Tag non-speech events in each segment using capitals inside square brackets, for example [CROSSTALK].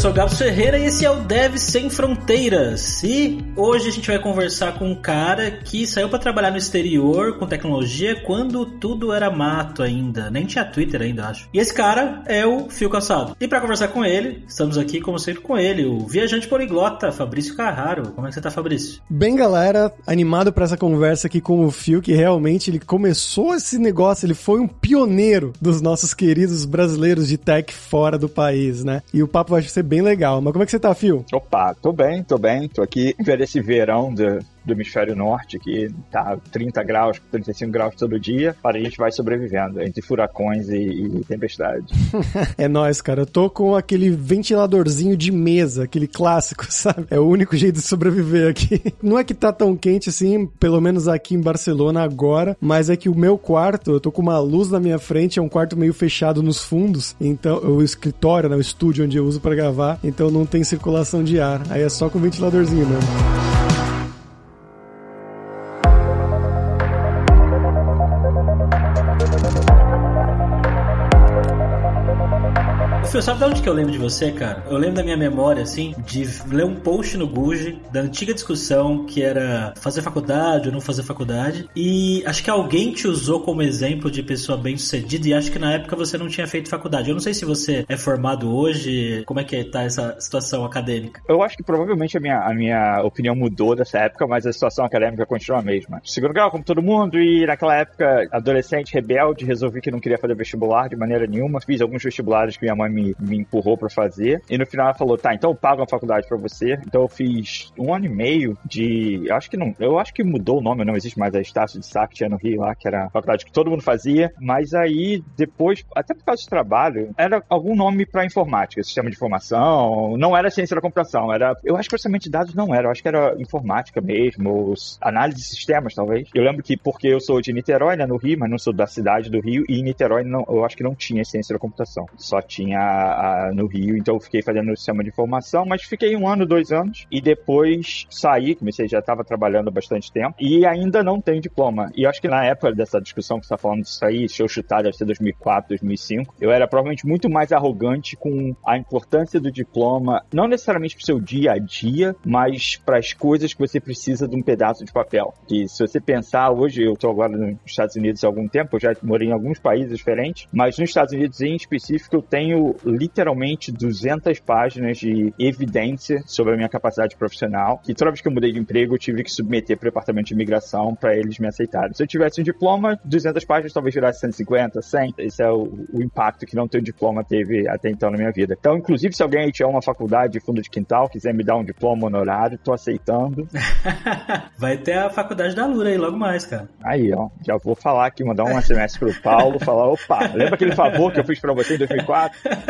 sou o Gabs Ferreira e esse é o Dev Sem Fronteiras. E hoje a gente vai conversar com um cara que saiu para trabalhar no exterior com tecnologia quando tudo era mato ainda. Nem tinha Twitter ainda, acho. E esse cara é o Fio Calçado. E para conversar com ele, estamos aqui como sempre com ele, o viajante poliglota, Fabrício Carraro. Como é que você tá, Fabrício? Bem, galera, animado para essa conversa aqui com o Fio, que realmente ele começou esse negócio, ele foi um pioneiro dos nossos queridos brasileiros de tech fora do país, né? E o papo vai ser bem legal. Mas como é que você tá, Fio? Opa, tô bem, tô bem. Tô aqui [LAUGHS] ver esse verão de, do hemisfério norte, que tá 30 graus, 35 graus todo dia, para a gente vai sobrevivendo entre furacões e, e tempestades. [LAUGHS] é nóis, cara. Eu tô com aquele ventiladorzinho de mesa, aquele clássico, [LAUGHS] sabe? É o único jeito de sobreviver aqui. [LAUGHS] Não é que tá tão quente assim, pelo menos aqui em Barcelona agora, mas é que o meu quarto, eu tô com uma luz na minha frente, é um quarto meio fechado nos fundos, então o escritório, né, o estúdio onde eu uso para gravar, então não tem circulação de ar. Aí é só com o ventiladorzinho mesmo. Fio, sabe de onde que eu lembro de você, cara? Eu lembro da minha memória, assim, de ler um post no Guji da antiga discussão que era fazer faculdade ou não fazer faculdade. E acho que alguém te usou como exemplo de pessoa bem sucedida e acho que na época você não tinha feito faculdade. Eu não sei se você é formado hoje, como é que tá essa situação acadêmica? Eu acho que provavelmente a minha, a minha opinião mudou dessa época, mas a situação acadêmica continua a mesma. Segundo grau, como todo mundo, e naquela época, adolescente, rebelde, resolvi que não queria fazer vestibular de maneira nenhuma. Fiz alguns vestibulares que minha mãe me me, empurrou para fazer. E no final ela falou: tá, então eu pago a faculdade para você. Então eu fiz um ano e meio de. Eu acho que não. Eu acho que mudou o nome, não existe mais a Estácio de Sá que tinha no Rio lá, que era a faculdade que todo mundo fazia. Mas aí, depois, até por causa do trabalho, era algum nome para informática, sistema de informação. Não era ciência da computação, era. Eu acho que processamento de dados não era, eu acho que era informática mesmo, análise de sistemas, talvez. Eu lembro que, porque eu sou de Niterói, né, no Rio, mas não sou da cidade do Rio, e em Niterói não, eu acho que não tinha ciência da computação. Só tinha a, no Rio, então eu fiquei fazendo o sistema de informação, mas fiquei um ano, dois anos, e depois saí, comecei, já estava trabalhando há bastante tempo, e ainda não tenho diploma. E acho que na época dessa discussão que você está falando disso aí, se eu chutar, deve ser 2004, 2005, eu era provavelmente muito mais arrogante com a importância do diploma, não necessariamente para o seu dia a dia, mas para as coisas que você precisa de um pedaço de papel. Que se você pensar, hoje eu estou agora nos Estados Unidos há algum tempo, eu já morei em alguns países diferentes, mas nos Estados Unidos em específico eu tenho literalmente 200 páginas de evidência sobre a minha capacidade profissional, que toda vez que eu mudei de emprego eu tive que submeter para o departamento de imigração para eles me aceitarem. Se eu tivesse um diploma, 200 páginas talvez virasse 150, 100. Esse é o, o impacto que não ter um diploma teve até então na minha vida. Então, inclusive, se alguém aí tiver uma faculdade de fundo de quintal, quiser me dar um diploma honorário, tô aceitando. [LAUGHS] Vai ter a faculdade da Lura aí logo mais, cara. Aí, ó, já vou falar aqui, mandar um SMS pro Paulo, falar, opa, lembra aquele favor que eu fiz para você em 2004? [LAUGHS]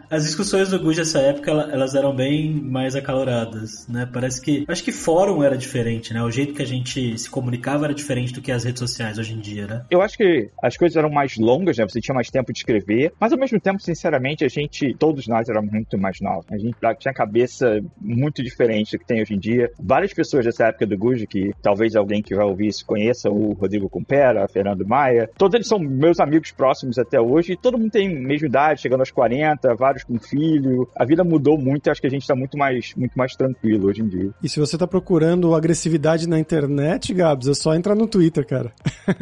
As discussões do Guja nessa época elas eram bem mais acaloradas, né? Parece que acho que fórum era diferente, né? O jeito que a gente se comunicava era diferente do que as redes sociais hoje em dia, né? Eu acho que as coisas eram mais longas, né? Você tinha mais tempo de escrever, mas ao mesmo tempo, sinceramente, a gente, todos nós éramos muito mais novos. A gente tinha cabeça muito diferente do que tem hoje em dia. Várias pessoas dessa época do Guja, que talvez alguém que vai ouvir isso conheça, o Rodrigo Cumpera, Fernando Maia, todos eles são meus amigos próximos até hoje e todo mundo tem mesma idade, chegando aos 40, vários com filho. A vida mudou muito e acho que a gente tá muito mais, muito mais tranquilo hoje em dia. E se você tá procurando agressividade na internet, Gabs, é só entrar no Twitter, cara.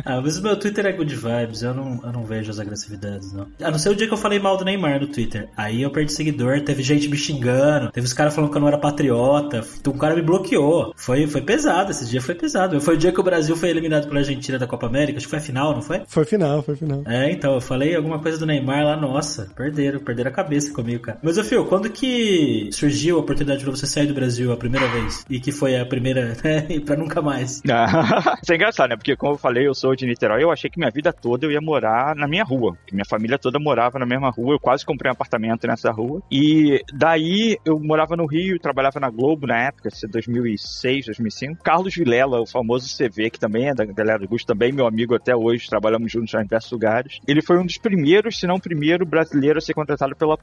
ah, mas o meu Twitter é good vibes, eu não, eu não vejo as agressividades, não. A não ser o dia que eu falei mal do Neymar no Twitter. Aí eu perdi seguidor, teve gente me xingando, teve os caras falando que eu não era patriota, um cara me bloqueou. Foi, foi pesado, esse dia foi pesado. Foi o dia que o Brasil foi eliminado pela Argentina da Copa América, acho que foi a final, não foi? Foi final, foi final. É, então, eu falei alguma coisa do Neymar lá, nossa, perderam, perderam a cabeça comigo, cara. Mas, Fio, quando que surgiu a oportunidade de você sair do Brasil a primeira vez? E que foi a primeira, [LAUGHS] né? E pra nunca mais? [LAUGHS] Isso é engraçado, né? Porque, como eu falei, eu sou de Niterói, eu achei que minha vida toda eu ia morar na minha rua. Minha família toda morava na mesma rua, eu quase comprei um apartamento nessa rua. E daí eu morava no Rio, trabalhava na Globo na época, 2006, 2005. Carlos Vilela, o famoso CV, que também é da galera do Gusto, também meu amigo até hoje, trabalhamos juntos em diversos lugares. Ele foi um dos primeiros, se não o primeiro brasileiro a ser contratado pela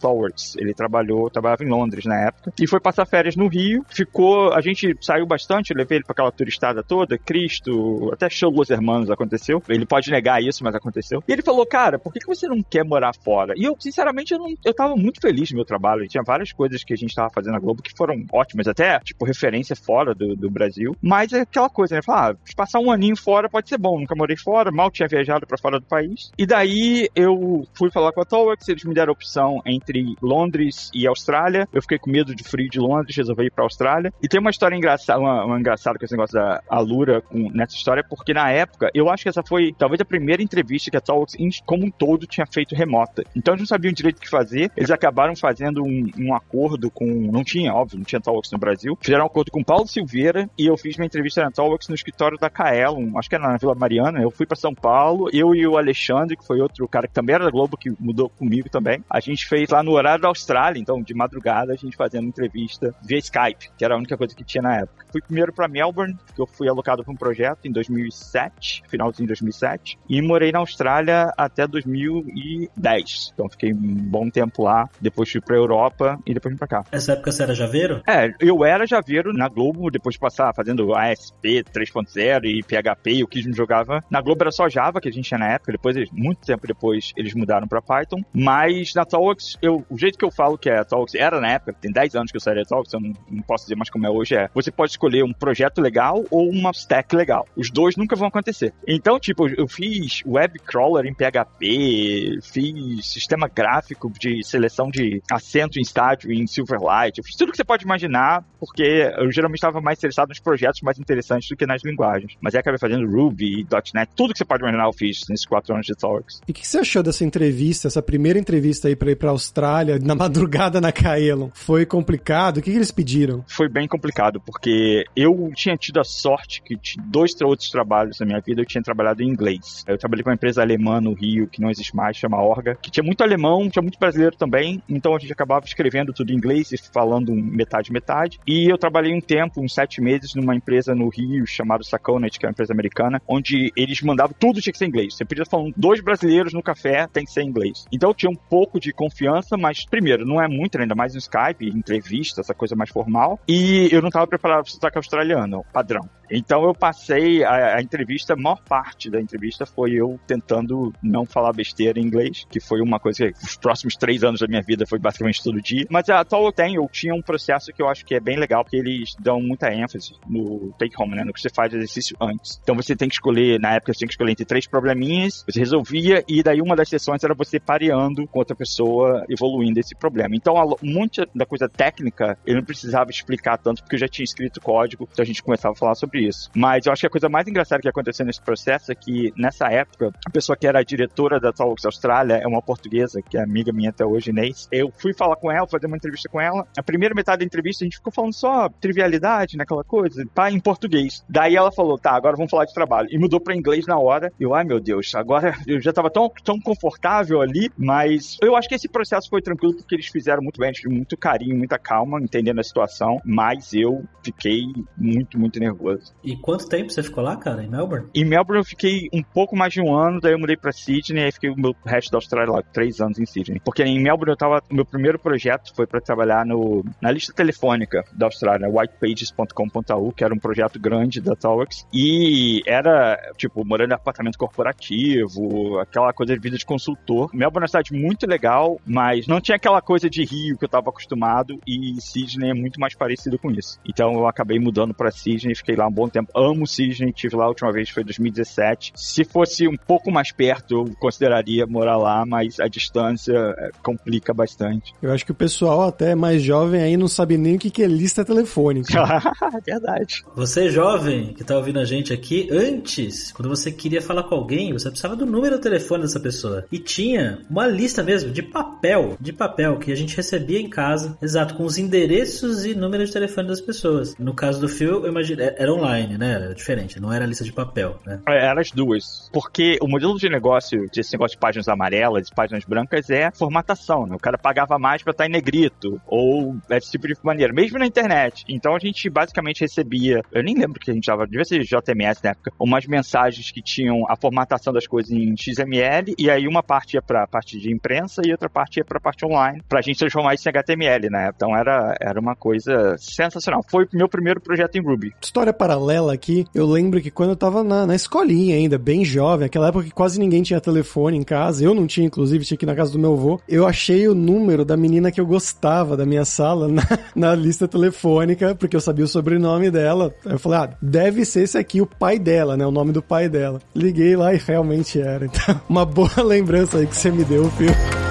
Ele trabalhou, trabalhava em Londres na época e foi passar férias no Rio. Ficou, a gente saiu bastante, levei ele para aquela turistada toda, Cristo, até show Los Hermanos aconteceu. Ele pode negar isso, mas aconteceu. E ele falou, cara, por que, você não quer morar fora? E eu, sinceramente, eu, não, eu tava muito feliz no meu trabalho. Tinha várias coisas que a gente tava fazendo na Globo que foram ótimas, até, tipo, referência fora do, do Brasil. Mas é aquela coisa, né? Falar, ah, passar um aninho fora pode ser bom. Nunca morei fora, mal tinha viajado para fora do país. E daí eu fui falar com a Towax, eles me deram a opção entre Londres e Austrália. Eu fiquei com medo de frio de Londres, resolvi ir pra Austrália. E tem uma história engraçada, uma, uma engraçada com esse negócio da Alura com, nessa história, porque na época, eu acho que essa foi talvez a primeira entrevista que a Talks, como um todo, tinha feito remota. Então eles não sabiam direito o que fazer, eles acabaram fazendo um, um acordo com. Não tinha, óbvio, não tinha Talks no Brasil. Fizeram um acordo com Paulo Silveira e eu fiz minha entrevista na Talks no escritório da Kaelon, acho que era na Vila Mariana. Eu fui para São Paulo, eu e o Alexandre, que foi outro cara que também era da Globo, que mudou comigo também. A gente fez lá no horário da Austrália, então de madrugada a gente fazendo entrevista via Skype, que era a única coisa que tinha na época. Fui primeiro para Melbourne, que eu fui alocado para um projeto em 2007, finalzinho de 2007, e morei na Austrália até 2010. Então fiquei um bom tempo lá, depois fui pra Europa e depois vim pra cá. Essa época você era javeiro? É, eu era javeiro na Globo, depois de passar fazendo ASP 3.0 e PHP, o que me jogava. Na Globo era só Java, que a gente tinha na época, depois, muito tempo depois, eles mudaram pra Python. Mas na Talks, eu, o jeito que eu falo que é Talks era na época, tem 10 anos que eu saí da Talks, eu não, não posso dizer mais como é hoje, é. Você pode escolher um projeto legal ou uma stack legal. Os dois nunca vão acontecer. Então, tipo, eu fiz web crawler em PHP, fiz sistema gráfico de seleção de assento em estádio em Silverlight, eu fiz tudo que você pode imaginar, porque eu geralmente estava mais interessado nos projetos mais interessantes do que nas linguagens. Mas aí acabei fazendo Ruby, .NET, tudo que você pode imaginar eu fiz nesses quatro anos de Talks. E o que você achou dessa entrevista, essa primeira entrevista aí para ir para Austrália, na [LAUGHS] madrugada na Kaelon? Foi complicado? O que, que eles pediram? Foi bem complicado, porque eu tinha tido a sorte que dois outros trabalhos na minha vida eu tinha trabalhado em inglês. Eu trabalhei com uma empresa alemã no Rio, que não existe mais, chama Orga, que tinha muito alemão, tinha muito brasileiro também, então a gente acabava escrevendo tudo em inglês e falando metade, metade. E eu trabalhei um tempo, uns sete meses, numa empresa no Rio chamada Saconet, que é uma empresa americana, onde eles mandavam tudo tinha que ser em inglês. Você podia falar dois brasileiros no café, tem que ser em inglês. Então eu tinha um pouco de confiança, mas primeiro, não é muito, ainda mais no Skype, entrevista, essa coisa mais formal. E eu não estava preparado para sotaque australiano, padrão. Então eu passei a, a, entrevista, a maior parte da entrevista foi eu tentando não falar besteira em inglês, que foi uma coisa que os próximos três anos da minha vida foi basicamente todo dia. Mas a eu tenho, eu tinha um processo que eu acho que é bem legal, porque eles dão muita ênfase no take home, né? No que você faz exercício antes. Então você tem que escolher, na época você tem que escolher entre três probleminhas, você resolvia, e daí uma das sessões era você pareando com outra pessoa, evoluindo esse problema. Então, a, muita da coisa técnica, eu não precisava explicar tanto, porque eu já tinha escrito código, então a gente começava a falar sobre isso. Mas eu acho que a coisa mais engraçada que aconteceu nesse processo é que, nessa época, a pessoa que era a diretora da Talks Austrália é uma portuguesa, que é amiga minha até hoje, Inês. Eu fui falar com ela, fazer uma entrevista com ela. A primeira metade da entrevista a gente ficou falando só trivialidade, naquela coisa, pá, em português. Daí ela falou, tá, agora vamos falar de trabalho. E mudou pra inglês na hora. Eu, ai meu Deus, agora [LAUGHS] eu já tava tão, tão confortável ali, mas eu acho que esse processo foi tranquilo porque eles fizeram muito bem, muito carinho, muita calma, entendendo a situação, mas eu fiquei muito, muito nervoso. E quanto tempo você ficou lá, cara, em Melbourne? Em Melbourne eu fiquei um pouco mais de um ano, daí eu mudei pra Sydney, aí fiquei o meu resto da Austrália lá, três anos em Sydney. Porque em Melbourne eu tava, meu primeiro projeto foi para trabalhar no, na lista telefônica da Austrália, whitepages.com.au, que era um projeto grande da Talks, e era, tipo, morando em apartamento corporativo, aquela coisa de vida de consultor. Melbourne é uma cidade muito legal, mas não tinha aquela coisa de Rio que eu tava acostumado, e Sydney é muito mais parecido com isso. Então eu acabei mudando para Sydney, fiquei lá um bom tempo amo Sydney, tive lá a última vez, foi 2017. Se fosse um pouco mais perto, eu consideraria morar lá, mas a distância é, complica bastante. Eu acho que o pessoal até mais jovem aí não sabe nem o que é lista telefônica. [LAUGHS] Verdade. Você jovem que tá ouvindo a gente aqui, antes, quando você queria falar com alguém, você precisava do número do telefone dessa pessoa. E tinha uma lista mesmo de papel, de papel que a gente recebia em casa, exato, com os endereços e números de telefone das pessoas. No caso do Phil, eu imagino, é, era online, né? Era diferente, não era lista de papel, né? É, era as duas. Porque o modelo de negócio desse negócio de páginas amarelas e páginas brancas é formatação, né? O cara pagava mais pra estar em negrito, ou esse tipo de maneira, mesmo na internet. Então a gente basicamente recebia, eu nem lembro que a gente usava, devia ser JMS na época, umas mensagens que tinham a formatação das coisas em XML, e aí uma parte ia pra parte de imprensa e outra parte ia pra parte online, pra gente transformar isso em HTML, né? Então era, era uma coisa sensacional. Foi o meu primeiro projeto em Ruby. História paralela aqui, eu lembro que quando eu tava na, na escolinha ainda, bem jovem, aquela época que quase ninguém tinha telefone em casa, eu não tinha, inclusive, tinha ir na casa do meu avô. Eu achei o número da menina que eu gostava da minha sala [LAUGHS] na, na lista telefônica, porque eu sabia o sobrenome dela. Eu falei, ah, deve ser esse aqui, o pai dela, né? O nome do pai dela. Liguei lá e realmente era. Então, [LAUGHS] uma boa lembrança aí que você me deu, filho.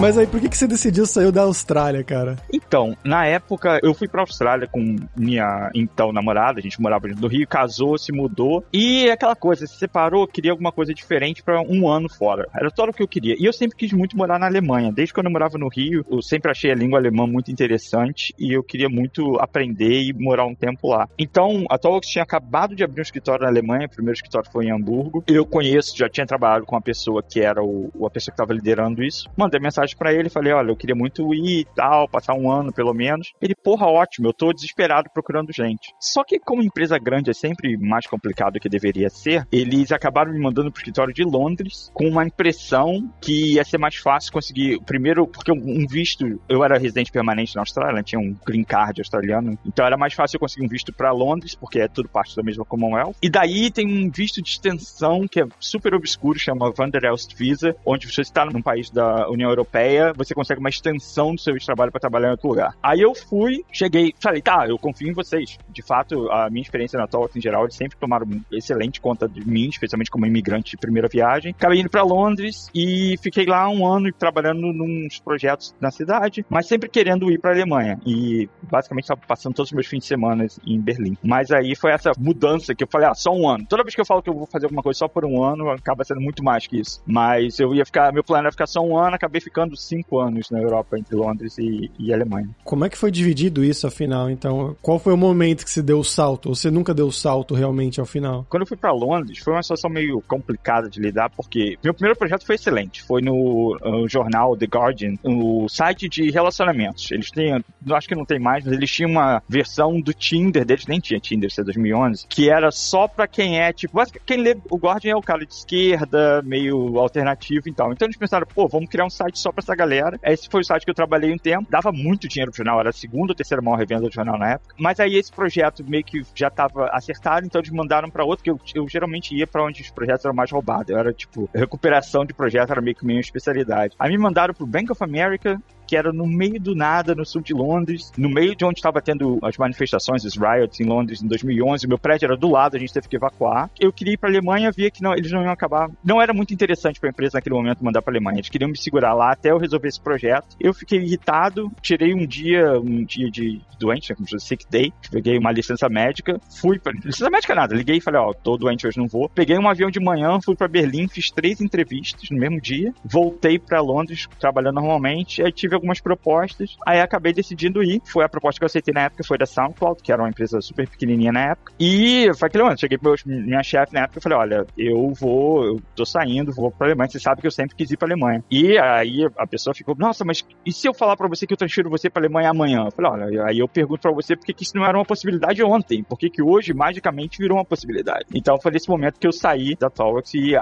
Mas aí, por que, que você decidiu sair da Austrália, cara? Então, na época, eu fui pra Austrália com minha então namorada, a gente morava no Rio, casou, se mudou, e aquela coisa, se separou, queria alguma coisa diferente para um ano fora. Era tudo o que eu queria. E eu sempre quis muito morar na Alemanha. Desde quando eu morava no Rio, eu sempre achei a língua alemã muito interessante e eu queria muito aprender e morar um tempo lá. Então, a Tolux tinha acabado de abrir um escritório na Alemanha, o primeiro escritório foi em Hamburgo. Eu conheço, já tinha trabalhado com a pessoa que era o, a pessoa que estava liderando isso. Mandei mensagem mensagem para ele, falei, olha, eu queria muito ir e tal, passar um ano pelo menos. Ele, porra, ótimo, eu tô desesperado procurando gente. Só que como empresa grande é sempre mais complicado do que deveria ser, eles acabaram me mandando pro escritório de Londres com uma impressão que ia ser mais fácil conseguir, primeiro, porque um visto, eu era residente permanente na Austrália, tinha um green card australiano, então era mais fácil eu conseguir um visto para Londres, porque é tudo parte da mesma Commonwealth. E daí tem um visto de extensão que é super obscuro, chama Wanderelst Visa, onde você está num país da União Europeia Europeia, você consegue uma extensão do seu trabalho para trabalhar em outro lugar. Aí eu fui, cheguei, falei, tá, eu confio em vocês. De fato, a minha experiência na Talks em geral, eles sempre tomaram excelente conta de mim, especialmente como imigrante de primeira viagem. Acabei indo para Londres e fiquei lá um ano trabalhando nos projetos na cidade, mas sempre querendo ir para Alemanha. E basicamente estava passando todos os meus fins de semana em Berlim. Mas aí foi essa mudança que eu falei, ah, só um ano. Toda vez que eu falo que eu vou fazer alguma coisa só por um ano, acaba sendo muito mais que isso. Mas eu ia ficar, meu plano era ficar só um ano, acabei ficando ficando cinco anos na Europa, entre Londres e, e Alemanha. Como é que foi dividido isso, afinal? Então, qual foi o momento que se deu o salto? Ou você nunca deu o salto realmente ao final? Quando eu fui para Londres, foi uma situação meio complicada de lidar, porque meu primeiro projeto foi excelente. Foi no, no jornal The Guardian, o site de relacionamentos. Eles têm, acho que não tem mais, mas eles tinham uma versão do Tinder deles, nem tinha Tinder, isso é 2011, que era só para quem é, tipo, quem lê o Guardian é o cara de esquerda, meio alternativo e tal. Então eles pensaram, pô, vamos criar um site só pra essa galera. Esse foi o site que eu trabalhei um tempo, dava muito dinheiro pro jornal, era a segunda ou terceira maior revenda do jornal na época. Mas aí esse projeto meio que já tava acertado, então eles mandaram para outro, que eu, eu geralmente ia para onde os projetos eram mais roubados. Eu era tipo, recuperação de projeto era meio que minha especialidade. Aí me mandaram pro Bank of America, que era no meio do nada, no sul de Londres, no meio de onde estava tendo as manifestações, os riots em Londres em 2011. Meu prédio era do lado, a gente teve que evacuar. Eu queria ir para a Alemanha, via que não, eles não iam acabar. Não era muito interessante para a empresa naquele momento mandar para a Alemanha. Eles queriam me segurar lá até eu resolver esse projeto. Eu fiquei irritado, tirei um dia, um dia de doente, né, como se sick day, peguei uma licença médica, fui para licença médica nada, liguei e falei, ó, oh, tô doente hoje, não vou. Peguei um avião de manhã, fui para Berlim, fiz três entrevistas no mesmo dia, voltei para Londres trabalhando normalmente, aí tive algumas propostas, aí acabei decidindo ir. Foi a proposta que eu aceitei na época, foi da SoundCloud, que era uma empresa super pequenininha na época. E foi aquele momento, cheguei pra minha chefe na época e falei, olha, eu vou, eu tô saindo, vou pra Alemanha, você sabe que eu sempre quis ir pra Alemanha. E aí a pessoa ficou, nossa, mas e se eu falar pra você que eu transfiro você pra Alemanha amanhã? Eu falei, olha, aí eu pergunto pra você por que isso não era uma possibilidade ontem, por que hoje magicamente virou uma possibilidade. Então foi nesse momento que eu saí da Talks e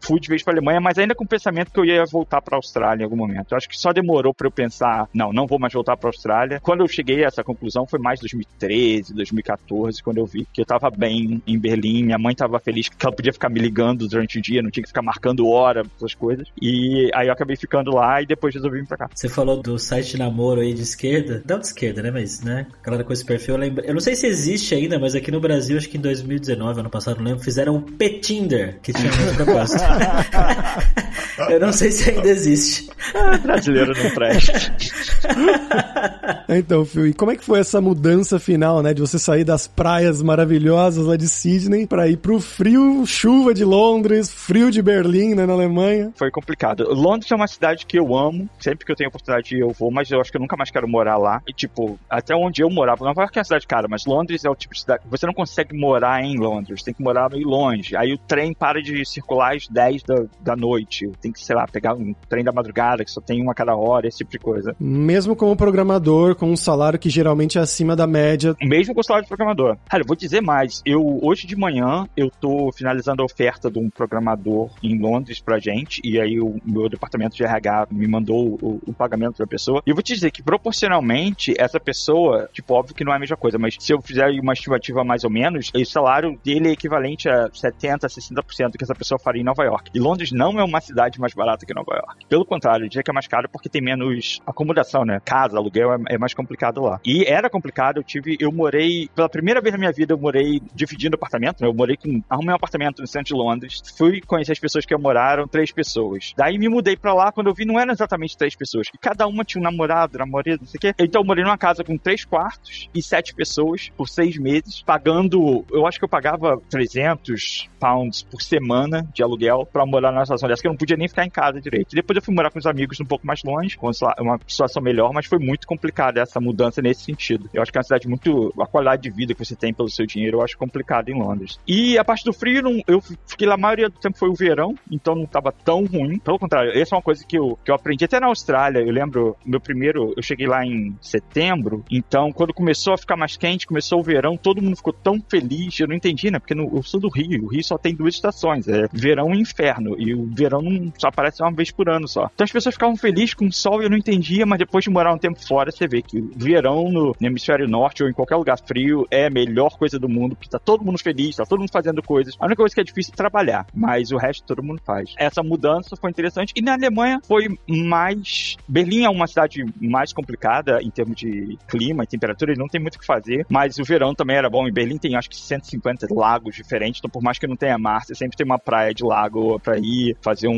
fui de vez pra Alemanha, mas ainda com o pensamento que eu ia voltar pra Austrália em algum momento. Eu acho que só demorou pra eu pensar não, não vou mais voltar para a Austrália. Quando eu cheguei a essa conclusão foi mais 2013, 2014, quando eu vi que eu estava bem em Berlim, minha mãe estava feliz que ela podia ficar me ligando durante o dia, não tinha que ficar marcando hora, essas coisas. E aí eu acabei ficando lá e depois resolvi vir para cá. Você falou do site de namoro aí de esquerda, não de esquerda, né, mas, né, aquela com esse perfil, eu lembro, eu não sei se existe ainda, mas aqui no Brasil, acho que em 2019, ano passado, não lembro, fizeram um Petinder, que tinha muito propósito. [LAUGHS] [LAUGHS] eu não sei se ainda existe. Ah, brasileiro não presta. [LAUGHS] então, Phil, e como é que foi essa mudança final, né? De você sair das praias maravilhosas lá de Sydney para ir pro frio, chuva de Londres, frio de Berlim, né, na Alemanha? Foi complicado. Londres é uma cidade que eu amo, sempre que eu tenho oportunidade eu vou, mas eu acho que eu nunca mais quero morar lá. E, tipo, até onde eu morava, não vai que é uma cidade cara, mas Londres é o tipo de cidade. Você não consegue morar em Londres, tem que morar meio longe. Aí o trem para de circular às 10 da, da noite. Tem que, sei lá, pegar um trem da madrugada que só tem uma cada hora, esse tipo de coisa. Mesmo como programa programador com um salário que geralmente é acima da média. Mesmo com o salário de programador. Cara, eu vou dizer mais. Eu, hoje de manhã, eu tô finalizando a oferta de um programador em Londres pra gente, e aí o meu departamento de RH me mandou o, o pagamento da pessoa. E eu vou te dizer que proporcionalmente, essa pessoa, tipo, óbvio que não é a mesma coisa, mas se eu fizer uma estimativa mais ou menos, o salário dele é equivalente a 70, 60% do que essa pessoa faria em Nova York. E Londres não é uma cidade mais barata que Nova York. Pelo contrário, eu diria que é mais caro porque tem menos acomodação, né? Casa, aluguel é, é mais complicado lá. E era complicado, eu tive, eu morei, pela primeira vez na minha vida, eu morei dividindo apartamento, né? Eu morei com, arrumei um apartamento no centro de Londres, fui conhecer as pessoas que moraram, três pessoas. Daí me mudei pra lá, quando eu vi, não eram exatamente três pessoas. E cada uma tinha um namorado, namorada, não sei o quê. Então eu morei numa casa com três quartos e sete pessoas por seis meses, pagando, eu acho que eu pagava 300 pounds por semana de aluguel pra morar numa situação dessa, que eu não podia nem ficar em casa direito. Depois eu fui morar com os amigos um pouco mais longe, com uma situação melhor, mas foi muito complicada essa mudança nesse sentido. Eu acho que é uma cidade muito. A qualidade de vida que você tem pelo seu dinheiro, eu acho complicado em Londres. E a parte do frio, eu fiquei lá, a maioria do tempo foi o verão, então não tava tão ruim. Pelo contrário, essa é uma coisa que eu, que eu aprendi até na Austrália. Eu lembro, meu primeiro, eu cheguei lá em setembro, então quando começou a ficar mais quente, começou o verão, todo mundo ficou tão feliz. Eu não entendi, né? Porque no, eu sou do Rio, o Rio só tem duas estações, é verão e inferno. E o verão não só aparece uma vez por ano só. Então as pessoas ficavam felizes com o sol e eu não entendia, mas depois de morar um tempo fora, você vê que verão no, no hemisfério norte ou em qualquer lugar frio é a melhor coisa do mundo, porque tá todo mundo feliz, tá todo mundo fazendo coisas. A única coisa que é difícil é trabalhar, mas o resto todo mundo faz. Essa mudança foi interessante. E na Alemanha foi mais. Berlim é uma cidade mais complicada em termos de clima e temperatura, e não tem muito o que fazer, mas o verão também era bom. Em Berlim tem acho que 150 lagos diferentes, então por mais que não tenha mar, você sempre tem uma praia de lago pra ir, fazer um,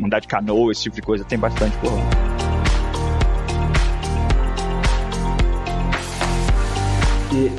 um andar de canoa, esse tipo de coisa, tem bastante por lá.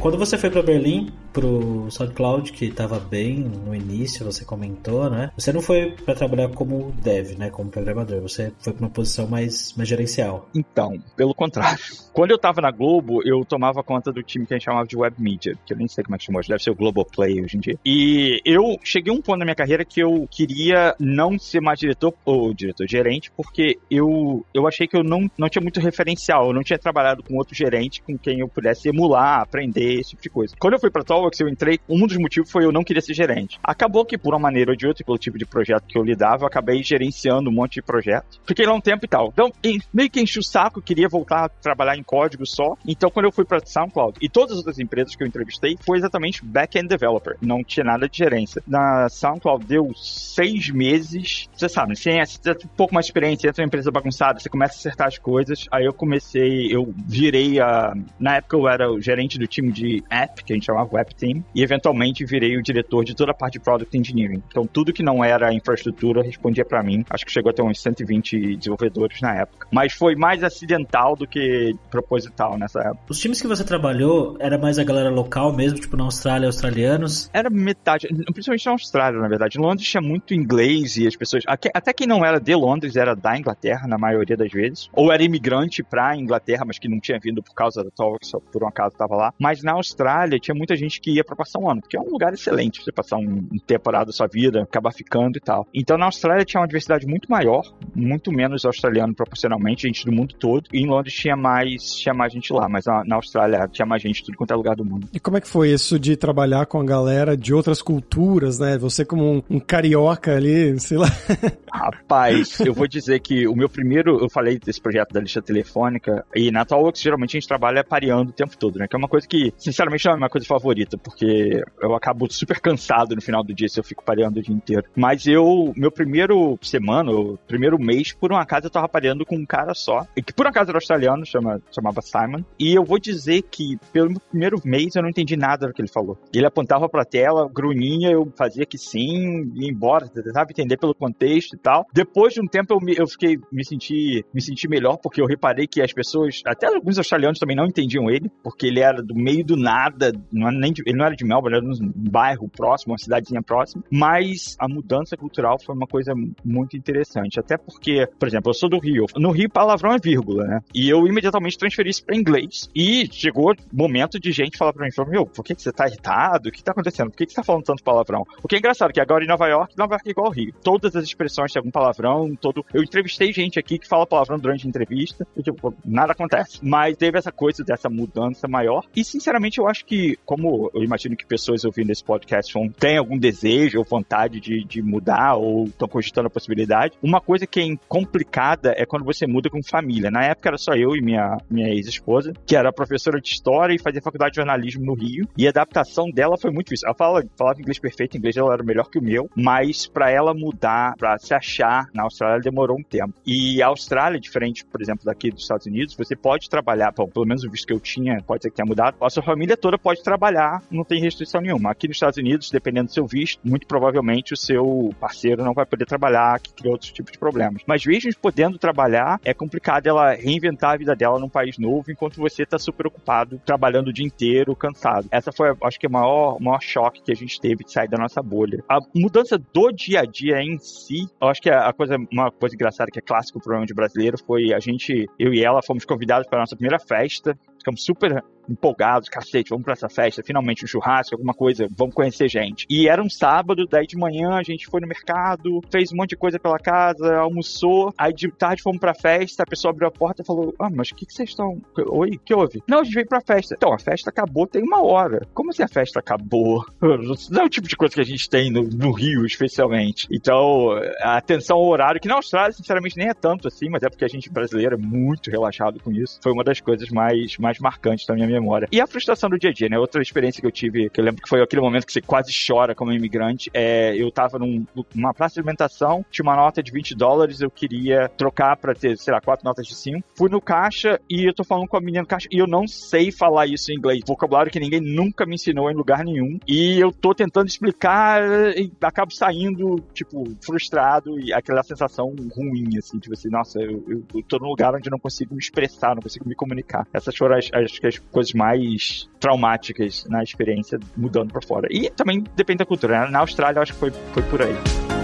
Quando você foi para Berlim, pro SoundCloud, que estava bem no início, você comentou, né? Você não foi para trabalhar como dev, né? Como programador. Você foi para uma posição mais, mais gerencial. Então, pelo contrário. Quando eu tava na Globo, eu tomava conta do time que a gente chamava de Web Media, que eu nem sei como é que chamou, deve ser o Global Play hoje em dia. E eu cheguei a um ponto na minha carreira que eu queria não ser mais diretor ou diretor gerente, porque eu, eu achei que eu não, não tinha muito referencial, eu não tinha trabalhado com outro gerente com quem eu pudesse emular, aprender, esse tipo de coisa. Quando eu fui pra Talks, eu entrei, um dos motivos foi eu não querer ser gerente. Acabou que, por uma maneira ou de outra, pelo tipo de projeto que eu lidava, eu acabei gerenciando um monte de projetos. Fiquei lá um tempo e tal. Então, meio que enchi o saco, queria voltar a trabalhar em código só. Então, quando eu fui pra SoundCloud e todas as outras empresas que eu entrevistei, foi exatamente back-end developer. Não tinha nada de gerência. Na SoundCloud deu seis meses. Você sabe, você tem um pouco mais de experiência, entra uma empresa bagunçada, você começa a acertar as coisas. Aí eu comecei, eu virei a. Na época eu era o gerente do time de app, que a gente chamava Web Team, e eventualmente virei o diretor de toda a parte de Product Engineering. Então tudo que não era infraestrutura respondia para mim. Acho que chegou até uns 120 desenvolvedores na época. Mas foi mais acidental do que proposital nessa época. Os times que você trabalhou era mais a galera local mesmo, tipo na Austrália, australianos? Era metade, principalmente na Austrália, na verdade. Em Londres tinha muito inglês e as pessoas, até quem não era de Londres era da Inglaterra na maioria das vezes, ou era imigrante pra Inglaterra, mas que não tinha vindo por causa da Talks, só por um acaso estava lá. Mas na Austrália tinha muita gente que ia para passar um ano, porque é um lugar excelente você passar um, um temporada da sua vida, acabar ficando e tal. Então na Austrália tinha uma diversidade muito maior, muito menos australiano proporcionalmente, gente do mundo todo. E em Londres tinha mais, tinha mais gente lá, mas na, na Austrália tinha mais gente de tudo quanto é lugar do mundo. E como é que foi isso de trabalhar com a galera de outras culturas, né? Você como um, um carioca ali, sei lá. [LAUGHS] Rapaz, eu vou dizer que o meu primeiro, eu falei desse projeto da lista telefônica, e na Talworks geralmente a gente trabalha pareando o tempo todo, né? Que é uma coisa que, sinceramente, não é uma coisa favorita, porque eu acabo super cansado no final do dia se eu fico pareando o dia inteiro. Mas eu, meu primeiro semana, o primeiro mês, por um acaso eu tava pareando com um cara só, que por um acaso era australiano, chama, chamava Simon, e eu vou dizer que pelo primeiro mês eu não entendi nada do que ele falou. Ele apontava pra tela, grunhinha, eu fazia que sim, ia embora, tentava entender pelo contexto e tal. Depois de um tempo eu, me, eu fiquei, me senti, me senti melhor, porque eu reparei que as pessoas, até alguns australianos também não entendiam ele, porque ele era do meio do nada, não nem de, ele não era de Melbourne, era num bairro próximo, uma cidadezinha próxima, mas a mudança cultural foi uma coisa muito interessante, até porque, por exemplo, eu sou do Rio, no Rio palavrão é vírgula, né? E eu imediatamente transferi isso para inglês e chegou momento de gente falar para mim, meu, por que, que você tá irritado? O que tá acontecendo? Por que, que você tá falando tanto palavrão? O que é engraçado, que agora em Nova York, Nova York é igual ao Rio. Todas as expressões têm algum palavrão, todo... Eu entrevistei gente aqui que fala palavrão durante a entrevista, e tipo, nada acontece. Mas teve essa coisa dessa mudança maior. E sinceramente, eu acho que, como eu imagino que pessoas ouvindo esse podcast vão, têm algum desejo ou vontade de, de mudar, ou estão cogitando a possibilidade, uma coisa que é complicada é quando você muda com família. Na época era só eu e minha, minha ex-esposa, que era professora de história e fazia faculdade de jornalismo no Rio. E a adaptação dela foi muito difícil. Ela fala, falava inglês perfeito, inglês dela era melhor que o meu, mas para ela mudar, para se achar na Austrália, demorou um tempo. E a Austrália, diferente, por exemplo, daqui dos Estados Unidos, você pode trabalhar, bom, pelo menos o visto que eu tinha, pode ser que tenha mudado, a sua família toda pode trabalhar, não tem restrição nenhuma. Aqui nos Estados Unidos, dependendo do seu visto, muito provavelmente o seu parceiro não vai poder trabalhar, que cria outros tipos de problemas. Mas mesmo podendo trabalhar, é complicado ela reinventar a vida dela num país novo, enquanto você está super ocupado, trabalhando o dia inteiro, cansado. Essa foi, acho que, o maior, maior choque que a gente teve de sair da nossa bolha. A mudança do dia a dia em si, eu acho que a coisa, uma coisa engraçada que é clássico problema de brasileiro foi a gente, eu e ela, fomos convidados para a nossa primeira festa, ficamos super empolgados, cacete, vamos pra essa festa, finalmente um churrasco, alguma coisa, vamos conhecer gente. E era um sábado, daí de manhã a gente foi no mercado, fez um monte de coisa pela casa, almoçou, aí de tarde fomos pra festa, a pessoa abriu a porta e falou, ah, mas o que, que vocês estão... Oi, o que houve? Não, a gente veio pra festa. Então, a festa acabou tem uma hora. Como assim a festa acabou? [LAUGHS] Não é o tipo de coisa que a gente tem no, no Rio, especialmente. Então, a atenção ao horário, que na Austrália, sinceramente, nem é tanto assim, mas é porque a gente brasileiro é muito relaxado com isso. Foi uma das coisas mais, mais marcantes da minha memória. E a frustração do dia a dia, né? Outra experiência que eu tive, que eu lembro que foi aquele momento que você quase chora como imigrante, é eu tava num, numa praça de alimentação, tinha uma nota de 20 dólares, eu queria trocar pra ter, sei lá, quatro notas de 5. Fui no caixa e eu tô falando com a menina no caixa e eu não sei falar isso em inglês. Vocabulário que ninguém nunca me ensinou em lugar nenhum. E eu tô tentando explicar e acabo saindo, tipo, frustrado e aquela sensação ruim, assim, tipo assim, nossa, eu, eu, tô num lugar onde eu não consigo me expressar, não consigo me comunicar. Essas foram as, as, as coisas mais traumáticas na experiência mudando para fora. E também depende da cultura. Né? Na Austrália, acho que foi, foi por aí.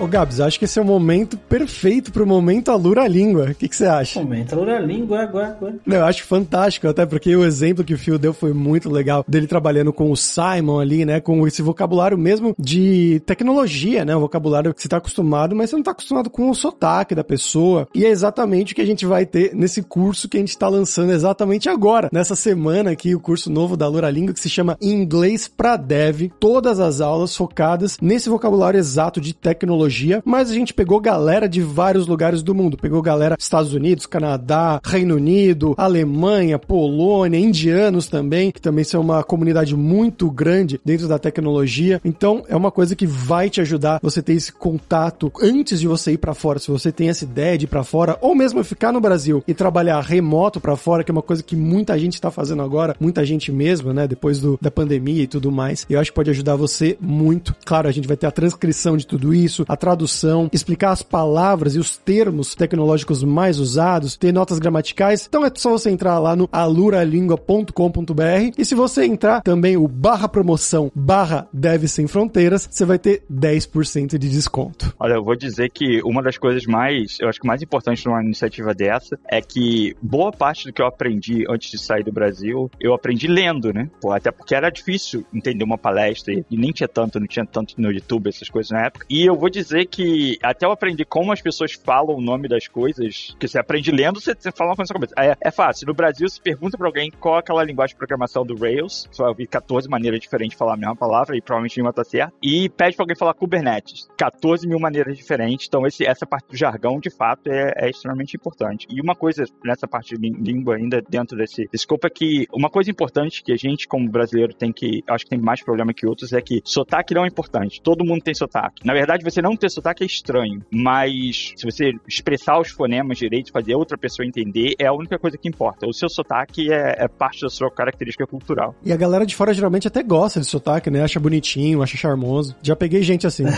Ô Gabs, acho que esse é o momento perfeito pro momento Alura Língua. O que, que você acha? Momento Alura Língua, agora, agora. Eu acho fantástico, até porque o exemplo que o Phil deu foi muito legal, dele trabalhando com o Simon ali, né, com esse vocabulário mesmo de tecnologia, né, o vocabulário que você tá acostumado, mas você não tá acostumado com o sotaque da pessoa. E é exatamente o que a gente vai ter nesse curso que a gente tá lançando exatamente agora, nessa semana aqui, o curso novo da Alura Língua, que se chama Inglês para Dev, todas as aulas focadas nesse vocabulário exato de tecnologia mas a gente pegou galera de vários lugares do mundo. Pegou galera dos Estados Unidos, Canadá, Reino Unido, Alemanha, Polônia, indianos também, que também são uma comunidade muito grande dentro da tecnologia. Então, é uma coisa que vai te ajudar você ter esse contato antes de você ir para fora. Se você tem essa ideia de ir para fora, ou mesmo ficar no Brasil e trabalhar remoto para fora, que é uma coisa que muita gente está fazendo agora, muita gente mesmo, né, depois do, da pandemia e tudo mais. Eu acho que pode ajudar você muito. Claro, a gente vai ter a transcrição de tudo isso, a tradução, explicar as palavras e os termos tecnológicos mais usados, ter notas gramaticais. Então é só você entrar lá no aluralingua.com.br e se você entrar também o barra promoção barra deve sem fronteiras, você vai ter 10% de desconto. Olha, eu vou dizer que uma das coisas mais, eu acho que mais importantes numa iniciativa dessa é que boa parte do que eu aprendi antes de sair do Brasil, eu aprendi lendo, né? Pô, até porque era difícil entender uma palestra e nem tinha tanto, não tinha tanto no YouTube essas coisas na época. E eu vou dizer dizer que até eu aprendi como as pessoas falam o nome das coisas, que você aprende lendo, você, você fala uma coisa na cabeça. É, é fácil. No Brasil, se pergunta pra alguém qual é aquela linguagem de programação do Rails, você vai ouvir 14 maneiras diferentes de falar a mesma palavra e provavelmente nenhuma tá certa. E pede pra alguém falar Kubernetes. 14 mil maneiras diferentes. Então, esse, essa parte do jargão, de fato, é, é extremamente importante. E uma coisa nessa parte de língua, ainda dentro desse escopo, é que uma coisa importante que a gente, como brasileiro, tem que. Acho que tem mais problema que outros, é que sotaque não é importante. Todo mundo tem sotaque. Na verdade, você não ter sotaque é estranho, mas se você expressar os fonemas direito, fazer outra pessoa entender, é a única coisa que importa. O seu sotaque é, é parte da sua característica cultural. E a galera de fora geralmente até gosta de sotaque, né? Acha bonitinho, acha charmoso. Já peguei gente assim. [LAUGHS]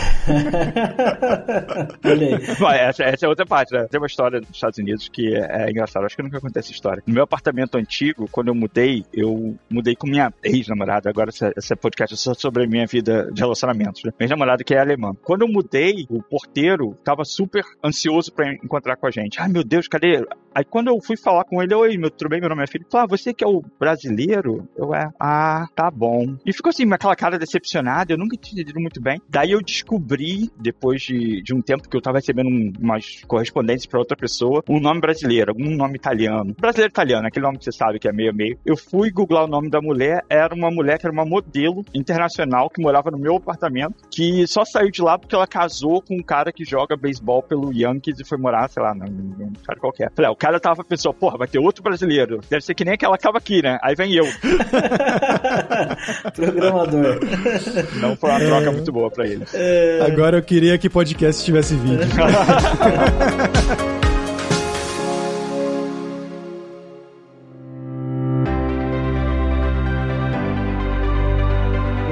Essa, essa é outra parte, né? Tem uma história nos Estados Unidos que é, é engraçada. Acho que nunca contei essa história. No meu apartamento antigo, quando eu mudei, eu mudei com minha ex-namorada. Agora esse, esse podcast é só sobre a minha vida de relacionamentos. Né? Minha namorada que é alemã. Quando eu mudei, o porteiro tava super ansioso pra encontrar com a gente. Ai, meu Deus, cadê? Aí quando eu fui falar com ele, oi, meu, tudo bem? Meu nome é Felipe. Ah, você que é o brasileiro? Eu é, ah, tá bom. E ficou assim, aquela cara decepcionada, eu nunca tinha entendido muito bem. Daí eu descobri, depois de, de um tempo que eu tava recebendo um, umas correspondências pra outra pessoa, um nome brasileiro, algum nome italiano. Brasileiro italiano, aquele nome que você sabe que é meio meio. Eu fui googlar o nome da mulher, era uma mulher que era uma modelo internacional que morava no meu apartamento, que só saiu de lá porque ela casou com um cara que joga beisebol pelo Yankees e foi morar, sei lá, num cara qualquer. Falei, ah, o cara tava pensou, porra, vai ter outro brasileiro. Deve ser que nem aquela que tava aqui, né? Aí vem eu. [LAUGHS] Programador. Não foi uma troca é... muito boa pra ele. É... Agora eu queria que podcast tivesse vídeo. [LAUGHS]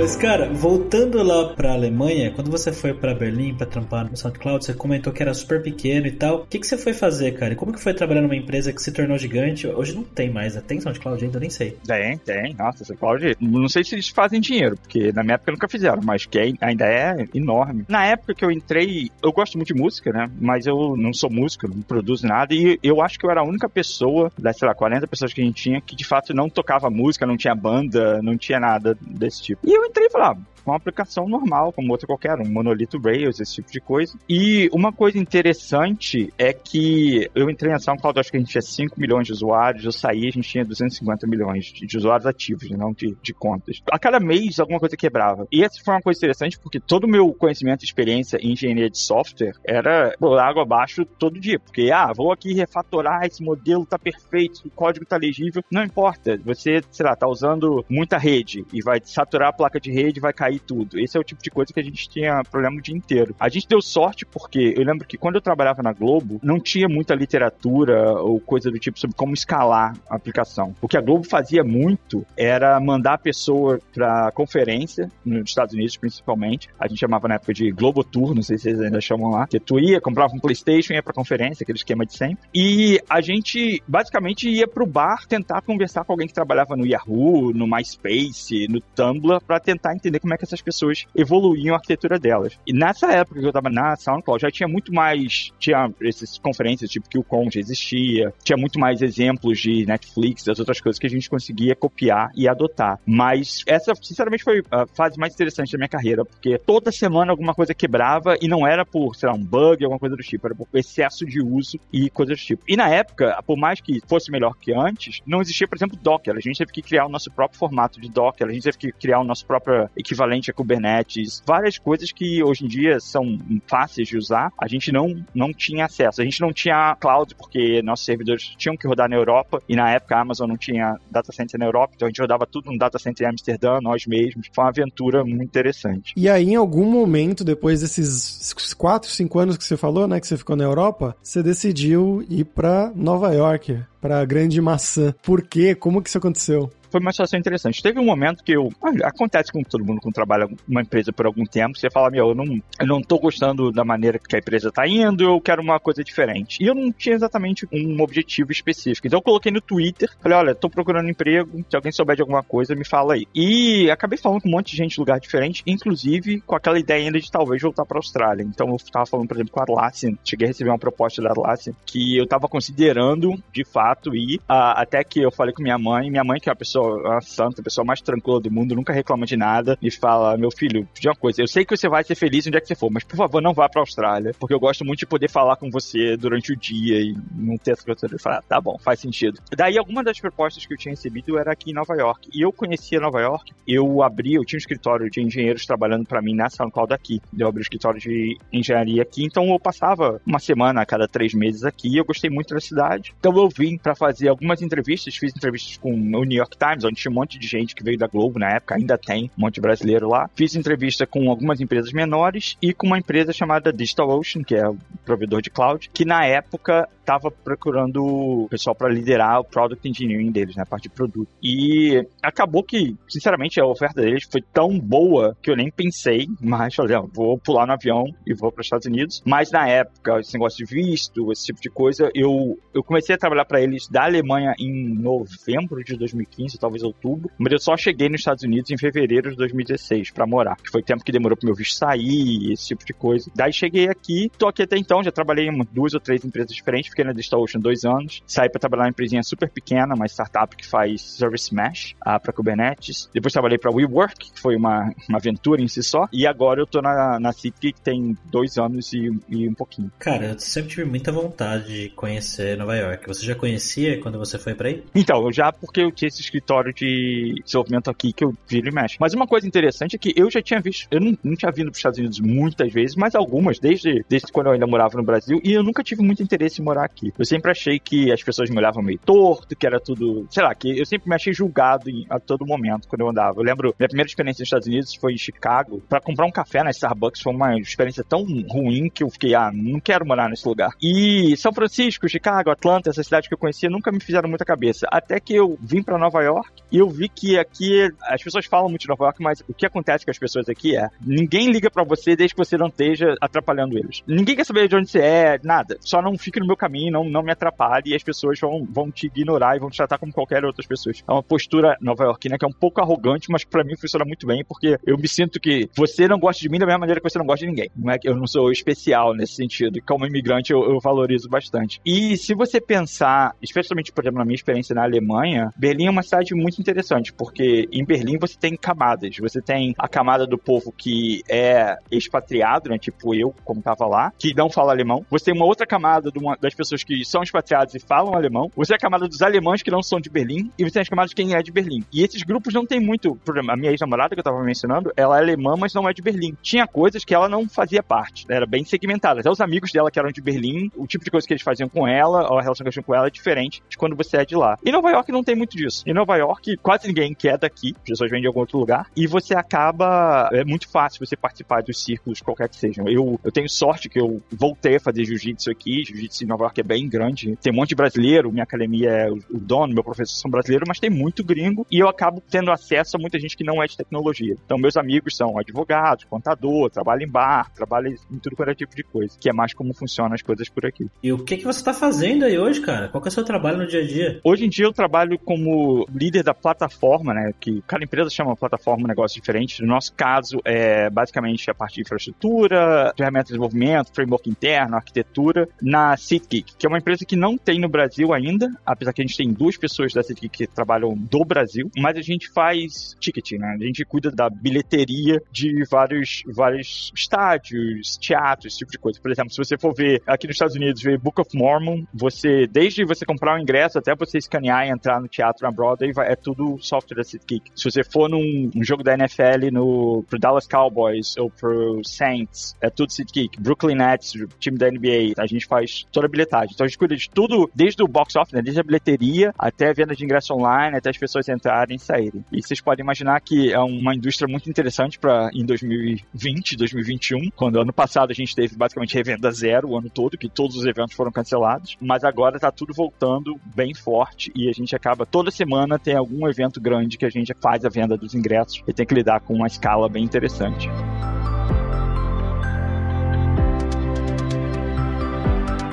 Mas, cara, voltando lá pra Alemanha, quando você foi pra Berlim pra trampar no SoundCloud, você comentou que era super pequeno e tal. O que, que você foi fazer, cara? E como que foi trabalhar numa empresa que se tornou gigante? Hoje não tem mais, né? Tem SoundCloud ainda? Eu nem sei. Tem, tem. Nossa, SoundCloud, não sei se eles fazem dinheiro, porque na minha época nunca fizeram, mas que ainda é enorme. Na época que eu entrei, eu gosto muito de música, né? Mas eu não sou músico, não produzo nada, e eu acho que eu era a única pessoa, das, sei lá, 40 pessoas que a gente tinha, que de fato não tocava música, não tinha banda, não tinha nada desse tipo. E eu entrei e falei, ah, uma aplicação normal, como outra qualquer, um monolito Rails, esse tipo de coisa. E uma coisa interessante é que eu entrei na SoundCloud, acho que a gente tinha 5 milhões de usuários, eu saí, a gente tinha 250 milhões de, usuários ativos, não de, de, contas. A cada mês, alguma coisa quebrava. E essa foi uma coisa interessante, porque todo o meu conhecimento e experiência em engenharia de software era por água abaixo todo dia. Porque, ah, vou aqui refatorar, esse modelo tá perfeito, o código tá legível. Não importa, você, sei lá, tá usando muita rede e vai saturar a placa de rede, vai cair tudo. Esse é o tipo de coisa que a gente tinha problema o dia inteiro. A gente deu sorte porque eu lembro que quando eu trabalhava na Globo, não tinha muita literatura ou coisa do tipo sobre como escalar a aplicação. O que a Globo fazia muito era mandar a pessoa para conferência, nos Estados Unidos principalmente. A gente chamava na época de Globo Tour, não sei se vocês ainda chamam lá. Que tu ia, comprava um PlayStation, ia pra conferência, aquele esquema de sempre. E a gente basicamente ia pro bar tentar conversar com alguém que trabalhava no Yahoo, no MySpace, no Tumblr, para tentar entender como é que essas pessoas evoluíam a arquitetura delas. E nessa época que eu tava na SoundCloud, já tinha muito mais, tinha essas conferências tipo que o Con já existia, tinha muito mais exemplos de Netflix, das outras coisas que a gente conseguia copiar e adotar. Mas essa, sinceramente, foi a fase mais interessante da minha carreira, porque toda semana alguma coisa quebrava e não era por, sei lá, um bug, alguma coisa do tipo, era por excesso de uso e coisas do tipo. E na época, por mais que fosse melhor que antes, não existia, por exemplo, Docker. A gente teve que criar o nosso próprio formato de Docker, a gente teve que criar o nosso próprio equivalente a Kubernetes, várias coisas que hoje em dia são fáceis de usar, a gente não, não tinha acesso. A gente não tinha cloud porque nossos servidores tinham que rodar na Europa e na época a Amazon não tinha data center na Europa, então a gente rodava tudo no data center em Amsterdã, nós mesmos. Foi uma aventura muito interessante. E aí, em algum momento, depois desses 4, 5 anos que você falou, né, que você ficou na Europa, você decidiu ir para Nova York, para a Grande Maçã. Por quê? Como que isso aconteceu? Foi uma situação interessante. Teve um momento que eu. Acontece com todo mundo quando trabalha uma empresa por algum tempo, você fala, meu, eu não, eu não tô gostando da maneira que a empresa tá indo, eu quero uma coisa diferente. E eu não tinha exatamente um objetivo específico. Então eu coloquei no Twitter, falei, olha, tô procurando emprego, se alguém souber de alguma coisa, me fala aí. E acabei falando com um monte de gente em lugar diferente, inclusive com aquela ideia ainda de talvez voltar pra Austrália. Então eu tava falando, por exemplo, com a Atlassian, cheguei a receber uma proposta da Atlassian que eu tava considerando, de fato, ir, uh, até que eu falei com minha mãe, minha mãe que é uma pessoa pessoa, santa, a pessoa mais tranquila do mundo, nunca reclama de nada e fala: Meu filho, de uma coisa, eu sei que você vai ser feliz onde é que você for, mas por favor, não vá pra Austrália, porque eu gosto muito de poder falar com você durante o dia e não ter essa coisa de falar: Tá bom, faz sentido. Daí, alguma das propostas que eu tinha recebido era aqui em Nova York. E eu conhecia Nova York, eu abri, eu tinha um escritório de engenheiros trabalhando para mim na SoundCloud aqui. Eu abri o um escritório de engenharia aqui, então eu passava uma semana a cada três meses aqui. Eu gostei muito da cidade, então eu vim para fazer algumas entrevistas, fiz entrevistas com o New York Times Times, onde tinha um monte de gente que veio da Globo na época, ainda tem um monte de brasileiro lá. Fiz entrevista com algumas empresas menores e com uma empresa chamada DigitalOcean, que é o provedor de cloud, que na época estava procurando o pessoal para liderar o product engineering deles, né, a parte de produto. E acabou que, sinceramente, a oferta deles foi tão boa que eu nem pensei, mas falei, vou pular no avião e vou para os Estados Unidos. Mas na época, esse negócio de visto, esse tipo de coisa, eu, eu comecei a trabalhar para eles da Alemanha em novembro de 2015, talvez outubro, mas eu só cheguei nos Estados Unidos em fevereiro de 2016 para morar, que foi o tempo que demorou para meu visto sair, esse tipo de coisa. Daí cheguei aqui, tô aqui até então, já trabalhei em duas ou três empresas diferentes, fiquei na DigitalOcean dois anos, saí para trabalhar em uma empresinha super pequena, uma startup que faz Service Mesh ah, para Kubernetes. Depois trabalhei para WeWork, que foi uma, uma aventura em si só, e agora eu tô na, na City, que tem dois anos e, e um pouquinho. Cara, eu sempre tive muita vontade de conhecer Nova York. Você já conhecia quando você foi para aí? Então, eu já porque eu tinha esse escritório de desenvolvimento aqui que eu viro e mexo. Mas uma coisa interessante é que eu já tinha visto, eu não, não tinha vindo para os Estados Unidos muitas vezes, mas algumas, desde, desde quando eu ainda morava no Brasil, e eu nunca tive muito interesse em morar aqui. Eu sempre achei que as pessoas me olhavam meio torto, que era tudo, sei lá, que eu sempre me achei julgado em, a todo momento quando eu andava. Eu lembro, minha primeira experiência nos Estados Unidos foi em Chicago. Para comprar um café na Starbucks foi uma experiência tão ruim que eu fiquei, ah, não quero morar nesse lugar. E São Francisco, Chicago, Atlanta, essa cidade que eu conhecia, nunca me fizeram muita cabeça. Até que eu vim para Nova York e eu vi que aqui as pessoas falam muito de Nova York, mas o que acontece com as pessoas aqui é ninguém liga para você desde que você não esteja atrapalhando eles. Ninguém quer saber de onde você é, nada. Só não fique no meu caminho, não, não me atrapalhe e as pessoas vão, vão te ignorar e vão te tratar como qualquer outras pessoas. É uma postura nova-iorquina que é um pouco arrogante, mas para mim funciona muito bem porque eu me sinto que você não gosta de mim da mesma maneira que você não gosta de ninguém. Não é que eu não sou especial nesse sentido. Como imigrante eu, eu valorizo bastante. E se você pensar, especialmente por exemplo na minha experiência na Alemanha, Berlim é uma cidade muito interessante porque em Berlim você tem camadas. Você tem a camada do povo que é expatriado, né? Tipo eu, como tava lá, que não fala alemão. Você tem uma outra camada uma, das pessoas que são expatriados e falam alemão. Você tem a camada dos alemães que não são de Berlim. E você tem as camadas de quem é de Berlim. E esses grupos não tem muito problema. A minha ex-namorada que eu tava mencionando, ela é alemã, mas não é de Berlim. Tinha coisas que ela não fazia parte. Era bem segmentada. Até os amigos dela que eram de Berlim, o tipo de coisa que eles faziam com ela, a relação que eles tinham com ela é diferente de quando você é de lá. Em Nova York não tem muito disso. Em Nova York, quase ninguém que é daqui, as pessoas vêm de algum outro lugar, e você acaba. É muito fácil você participar dos círculos, qualquer que sejam. Eu, eu tenho sorte que eu voltei a fazer jiu-jitsu aqui. Jiu-jitsu em Nova York é bem grande. Tem um monte de brasileiro, minha academia é o dono, meu professor são brasileiros, mas tem muito gringo, e eu acabo tendo acesso a muita gente que não é de tecnologia. Então, meus amigos são advogados, contador, trabalham em bar, trabalham em tudo quanto é tipo de coisa, que é mais como funcionam as coisas por aqui. E o que, que você está fazendo aí hoje, cara? Qual que é o seu trabalho no dia a dia? Hoje em dia eu trabalho como líder da plataforma, né? Que cada empresa chama plataforma um negócio diferente. No nosso caso, é basicamente a parte de infraestrutura, ferramenta de desenvolvimento, framework interno, arquitetura, na SeatGeek, que é uma empresa que não tem no Brasil ainda, apesar que a gente tem duas pessoas da SeatGeek que trabalham do Brasil, mas a gente faz ticketing, né? A gente cuida da bilheteria de vários, vários estádios, teatros, esse tipo de coisa. Por exemplo, se você for ver aqui nos Estados Unidos, ver Book of Mormon, você, desde você comprar o ingresso até você escanear e entrar no teatro na Broadway, é tudo software da SeatGeek. Se você for num um jogo da NFL no, pro Dallas Cowboys ou pro Saints, é tudo SeatGeek. Brooklyn Nets, time da NBA, a gente faz toda a bilhetagem. Então a gente cuida de tudo, desde o box office, né, desde a bilheteria até a venda de ingresso online, até as pessoas entrarem e saírem. E vocês podem imaginar que é uma indústria muito interessante para em 2020, 2021, quando ano passado a gente teve basicamente revenda zero o ano todo, que todos os eventos foram cancelados, mas agora tá tudo voltando bem forte e a gente acaba toda semana tem algum evento grande que a gente faz a venda dos ingressos e tem que lidar com uma escala bem interessante.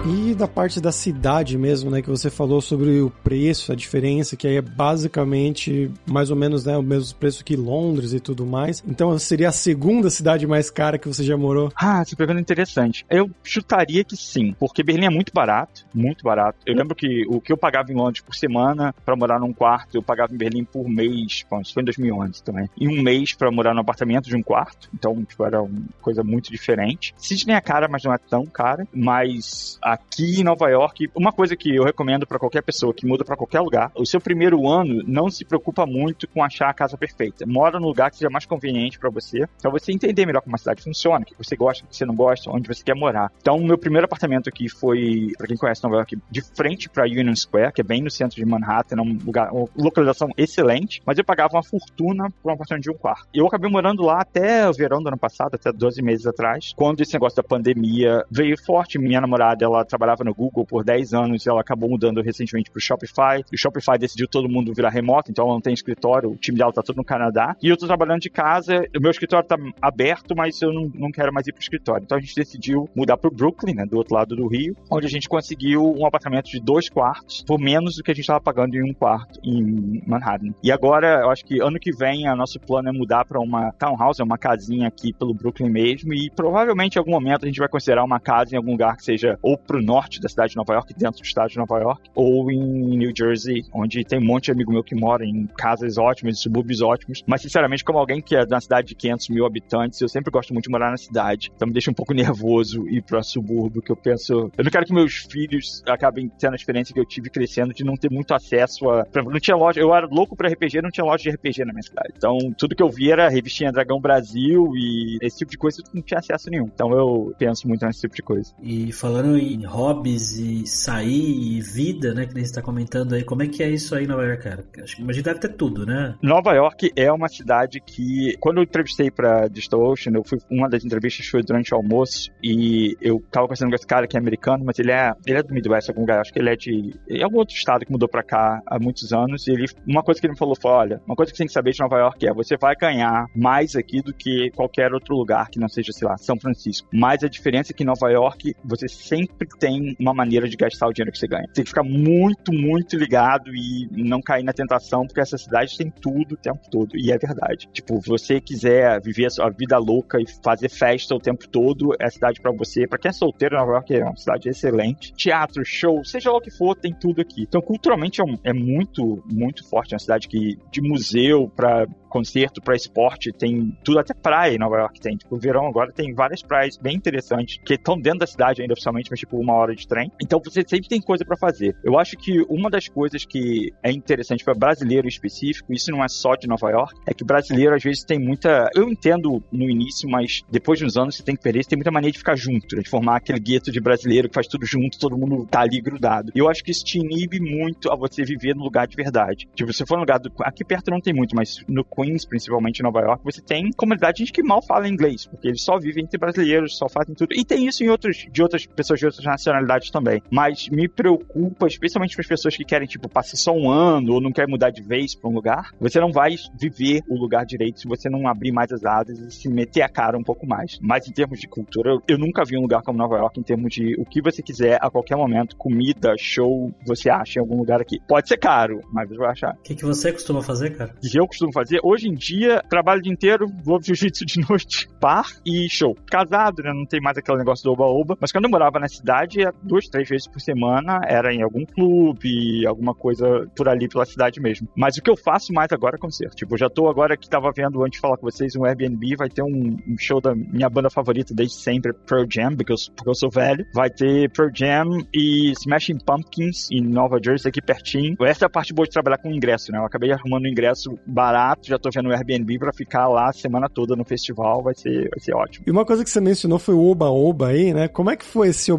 E da parte da cidade mesmo, né, que você falou sobre o preço, a diferença, que aí é basicamente mais ou menos né, o mesmo preço que Londres e tudo mais. Então seria a segunda cidade mais cara que você já morou? Ah, essa pergunta é interessante. Eu chutaria que sim, porque Berlim é muito barato, muito barato. Eu lembro que o que eu pagava em Londres por semana para morar num quarto, eu pagava em Berlim por mês, bom, isso foi em 2011 também, e um mês para morar num apartamento de um quarto. Então, tipo, era uma coisa muito diferente. Sydney é cara, mas não é tão cara, mas aqui aqui em Nova York, uma coisa que eu recomendo para qualquer pessoa que muda para qualquer lugar, o seu primeiro ano não se preocupa muito com achar a casa perfeita. Mora no lugar que seja mais conveniente para você, para você entender melhor como a cidade funciona, o que você gosta, o que você não gosta, onde você quer morar. Então, meu primeiro apartamento aqui foi, para quem conhece Nova York, de frente para Union Square, que é bem no centro de Manhattan, é um lugar, uma localização excelente, mas eu pagava uma fortuna por um apartamento de um quarto. Eu acabei morando lá até o verão do ano passado, até 12 meses atrás, quando esse negócio da pandemia veio forte. Minha namorada, ela trabalhava no Google por 10 anos e ela acabou mudando recentemente pro Shopify. E o Shopify decidiu todo mundo virar remoto, então ela não tem escritório, o time dela tá todo no Canadá. E eu tô trabalhando de casa, o meu escritório tá aberto, mas eu não, não quero mais ir pro escritório. Então a gente decidiu mudar pro Brooklyn, né, do outro lado do Rio, onde a gente conseguiu um apartamento de dois quartos por menos do que a gente estava pagando em um quarto em Manhattan. E agora, eu acho que ano que vem, o nosso plano é mudar para uma townhouse, uma casinha aqui pelo Brooklyn mesmo, e provavelmente em algum momento a gente vai considerar uma casa em algum lugar que seja ou pro norte da cidade de Nova York, dentro do estado de Nova York, ou em New Jersey, onde tem um monte de amigo meu que mora em casas ótimas, subúrbios ótimos. Mas, sinceramente, como alguém que é da cidade de 500 mil habitantes, eu sempre gosto muito de morar na cidade. Então me deixa um pouco nervoso ir pra subúrbio, que eu penso. Eu não quero que meus filhos acabem tendo a experiência que eu tive crescendo de não ter muito acesso a. Não tinha loja. Eu era louco pra RPG, não tinha loja de RPG na minha cidade. Então, tudo que eu via era revistinha Dragão Brasil e esse tipo de coisa eu não tinha acesso nenhum. Então, eu penso muito nesse tipo de coisa. E falando em hobbies e sair e vida, né, que nem você tá comentando aí, como é que é isso aí em Nova York, cara? Acho que a gente deve ter tudo, né? Nova York é uma cidade que, quando eu entrevistei pra Digital Ocean, eu fui, uma das entrevistas foi durante o almoço e eu tava conversando com esse cara que é americano, mas ele é, ele é do Midwest, algum lugar, acho que ele é de é algum outro estado que mudou pra cá há muitos anos, e ele, uma coisa que ele me falou foi, olha, uma coisa que você tem que saber de Nova York é, você vai ganhar mais aqui do que qualquer outro lugar que não seja, sei lá, São Francisco. Mas a diferença é que em Nova York, você sempre tem uma maneira de gastar o dinheiro que você ganha. Tem que ficar muito, muito ligado e não cair na tentação, porque essa cidade tem tudo o tempo todo, e é verdade. Tipo, você quiser viver a sua vida louca e fazer festa o tempo todo, é a cidade para você. Para quem é solteiro, Nova York é uma cidade excelente. Teatro, show, seja lá o que for, tem tudo aqui. Então, culturalmente, é, um, é muito, muito forte. É uma cidade que, de museu para concerto, para esporte, tem tudo, até praia em Nova York tem. Tipo, o verão agora tem várias praias bem interessantes, que estão dentro da cidade ainda oficialmente, mas tipo, uma hora de trem. Então, você sempre tem coisa para fazer. Eu acho que uma das coisas que é interessante para brasileiro específico, isso não é só de Nova York, é que brasileiro às vezes tem muita. Eu entendo no início, mas depois de uns anos você tem que perder, você tem muita mania de ficar junto, né? de formar aquele gueto de brasileiro que faz tudo junto, todo mundo tá ali grudado. Eu acho que isso te inibe muito a você viver no lugar de verdade. Tipo, se for no lugar do. Aqui perto não tem muito, mas no Queens, principalmente em Nova York, você tem comunidade de gente que mal fala inglês, porque eles só vivem entre brasileiros, só fazem tudo. E tem isso em outros, de outras pessoas de outras nacionalidades também. Mas me preocupa, especialmente para as pessoas que querem, tipo, passar só um ano ou não querem mudar de vez para um lugar. Você não vai viver o lugar direito se você não abrir mais as asas e se meter a cara um pouco mais. Mas em termos de cultura, eu, eu nunca vi um lugar como Nova York em termos de o que você quiser a qualquer momento, comida, show, você acha em algum lugar aqui. Pode ser caro, mas você vai achar. O que, que você costuma fazer, cara? Que eu costumo fazer? Hoje em dia, trabalho o dia inteiro, vou jiu-jitsu de [LAUGHS] noite, par e show. Casado, né? Não tem mais aquele negócio do oba-oba. Mas quando eu morava na cidade, duas, três vezes por semana era em algum clube, alguma coisa por ali pela cidade mesmo. Mas o que eu faço mais agora é concerto. Tipo, eu já tô agora que tava vendo antes de falar com vocês um Airbnb, vai ter um, um show da minha banda favorita desde sempre, Pearl Jam, porque eu, porque eu sou velho. Vai ter Pearl Jam e Smashing Pumpkins em Nova Jersey, aqui pertinho. Essa é a parte boa de trabalhar com ingresso, né? Eu acabei arrumando um ingresso barato, já tô vendo um Airbnb pra ficar lá a semana toda no festival, vai ser, vai ser ótimo. E uma coisa que você mencionou foi o Oba-Oba aí, né? Como é que foi esse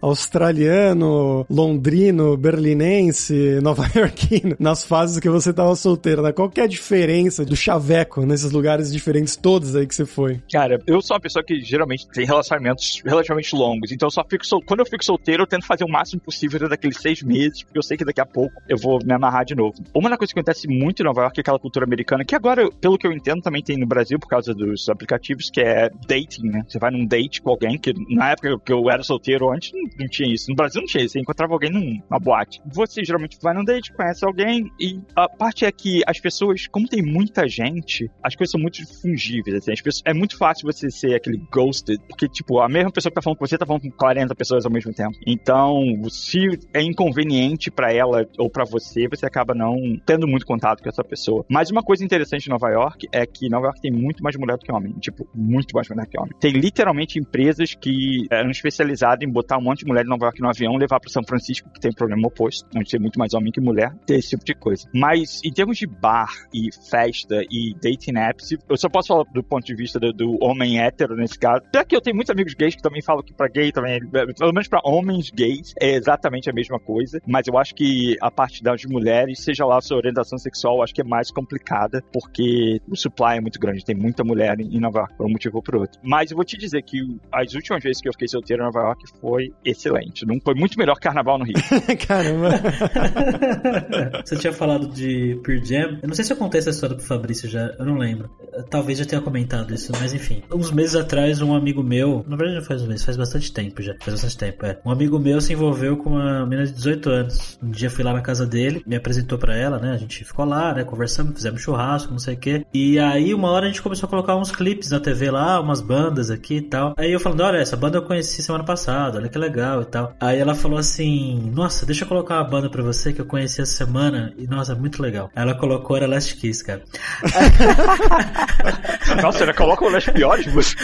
Australiano, londrino, berlinense, [LAUGHS] nova-iorquino, nas fases que você tava solteiro, né? Qual que é a diferença do chaveco nesses lugares diferentes todos aí que você foi? Cara, eu sou uma pessoa que geralmente tem relacionamentos relativamente longos, então eu só fico sol... quando eu fico solteiro, eu tento fazer o máximo possível dentro daqueles seis meses, porque eu sei que daqui a pouco eu vou me amarrar de novo. Uma das coisas que acontece muito em Nova York é aquela cultura americana, que agora, pelo que eu entendo, também tem no Brasil por causa dos aplicativos, que é dating, né? Você vai num date com alguém, que na época que eu era solteiro antes, não, não tinha isso. No Brasil não tinha isso, você encontrava alguém numa boate. Você geralmente vai num date, conhece alguém, e a parte é que as pessoas, como tem muita gente, as coisas são muito fungíveis, assim. As pessoas, é muito fácil você ser aquele ghosted, porque, tipo, a mesma pessoa que tá falando com você tá falando com 40 pessoas ao mesmo tempo. Então, se é inconveniente para ela ou para você, você acaba não tendo muito contato com essa pessoa. Mas uma coisa interessante em Nova York é que Nova York tem muito mais mulher do que homem. Tipo, muito mais mulher do que homem. Tem literalmente empresas que eram especializadas em botar um monte de mulher de Nova York no avião, levar para São Francisco, que tem problema oposto, onde tem muito mais homem que mulher, ter esse tipo de coisa. Mas em termos de bar e festa e dating apps, eu só posso falar do ponto de vista do, do homem hétero nesse caso. Até que eu tenho muitos amigos gays que também falam que para gay também, pelo menos para homens gays, é exatamente a mesma coisa. Mas eu acho que a parte das mulheres, seja lá a sua orientação sexual, eu acho que é mais complicada, porque o supply é muito grande, tem muita mulher em Nova York, por um motivo ou por outro. Mas eu vou te dizer que as últimas vezes que eu fiquei solteiro em Nova York foi excelente. Não foi muito melhor que carnaval no Rio. [LAUGHS] Caramba. [LAUGHS] Você tinha falado de Pearl Jam. Eu não sei se eu contei essa história pro Fabrício já, eu não lembro. Talvez já tenha comentado isso, mas enfim. Uns meses atrás, um amigo meu, na verdade não faz um mês, faz bastante tempo já. Faz bastante tempo, é. Um amigo meu se envolveu com uma menina de 18 anos. Um dia fui lá na casa dele, me apresentou para ela, né? A gente ficou lá, né? Conversamos, fizemos churrasco, não sei o quê. E aí, uma hora a gente começou a colocar uns clipes na TV lá, umas bandas aqui e tal. Aí eu falando, olha, essa banda eu conheci semana passada, olha que legal e tal. Aí ela falou assim, nossa, deixa eu colocar uma banda pra você que eu conheci essa semana e, nossa, muito legal. Aí ela colocou era Last Kiss, cara. [LAUGHS] nossa, ela coloca o Last Pior de você.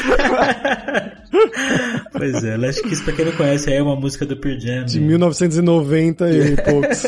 Pois é, Last Kiss, pra quem não conhece, é uma música do Pearl Jam. De 1990 e [LAUGHS] poucos.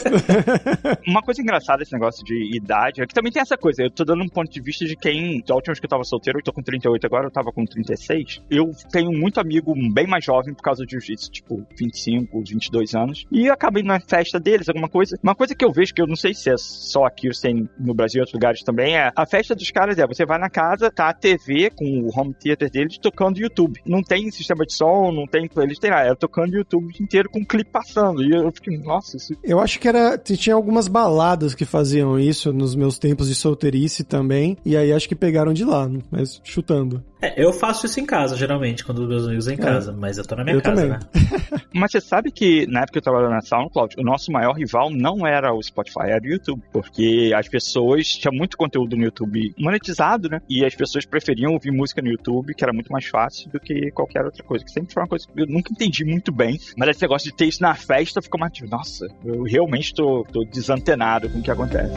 uma coisa engraçada esse negócio de idade é que também tem essa coisa. Eu tô dando um ponto de vista de quem. Da última vez que eu tava solteiro, eu tô com 38 agora, eu tava com 36. Eu tenho muito amigo bem mais jovem por causa do jiu-jitsu, tipo 25, 22 anos. E eu acabei na festa deles, alguma coisa. Uma coisa que eu vejo que eu não sei se é só aqui ou se tem no Brasil e outros lugares também é a festa dos caras é você vai na casa, tá a TV com o home theater deles tocando YouTube. Não tem sistema de som, não tem playlist, tem nada. É tocando YouTube inteiro com um clipe passando. E eu fiquei, nossa, isso. Eu acho que era. Tinha algumas baladas que faziam isso nos meus tempos de solteirice também. E aí acho que pegaram de lá, mas chutando. É, eu faço isso em casa, geralmente, quando os meus amigos em casa, é. mas eu tô na minha eu casa, também. né? [LAUGHS] mas você sabe que na época que eu trabalhava na SoundCloud, o nosso maior rival não era o Spotify, era o YouTube. Porque as pessoas tinha muito conteúdo no YouTube monetizado, né? E as pessoas preferiam ouvir música no YouTube, que era muito mais fácil do que qualquer outra coisa. Que sempre foi uma coisa que eu nunca entendi muito bem. Mas esse negócio de ter isso na festa ficou mais tipo, nossa, eu realmente tô, tô desantenado com o que acontece.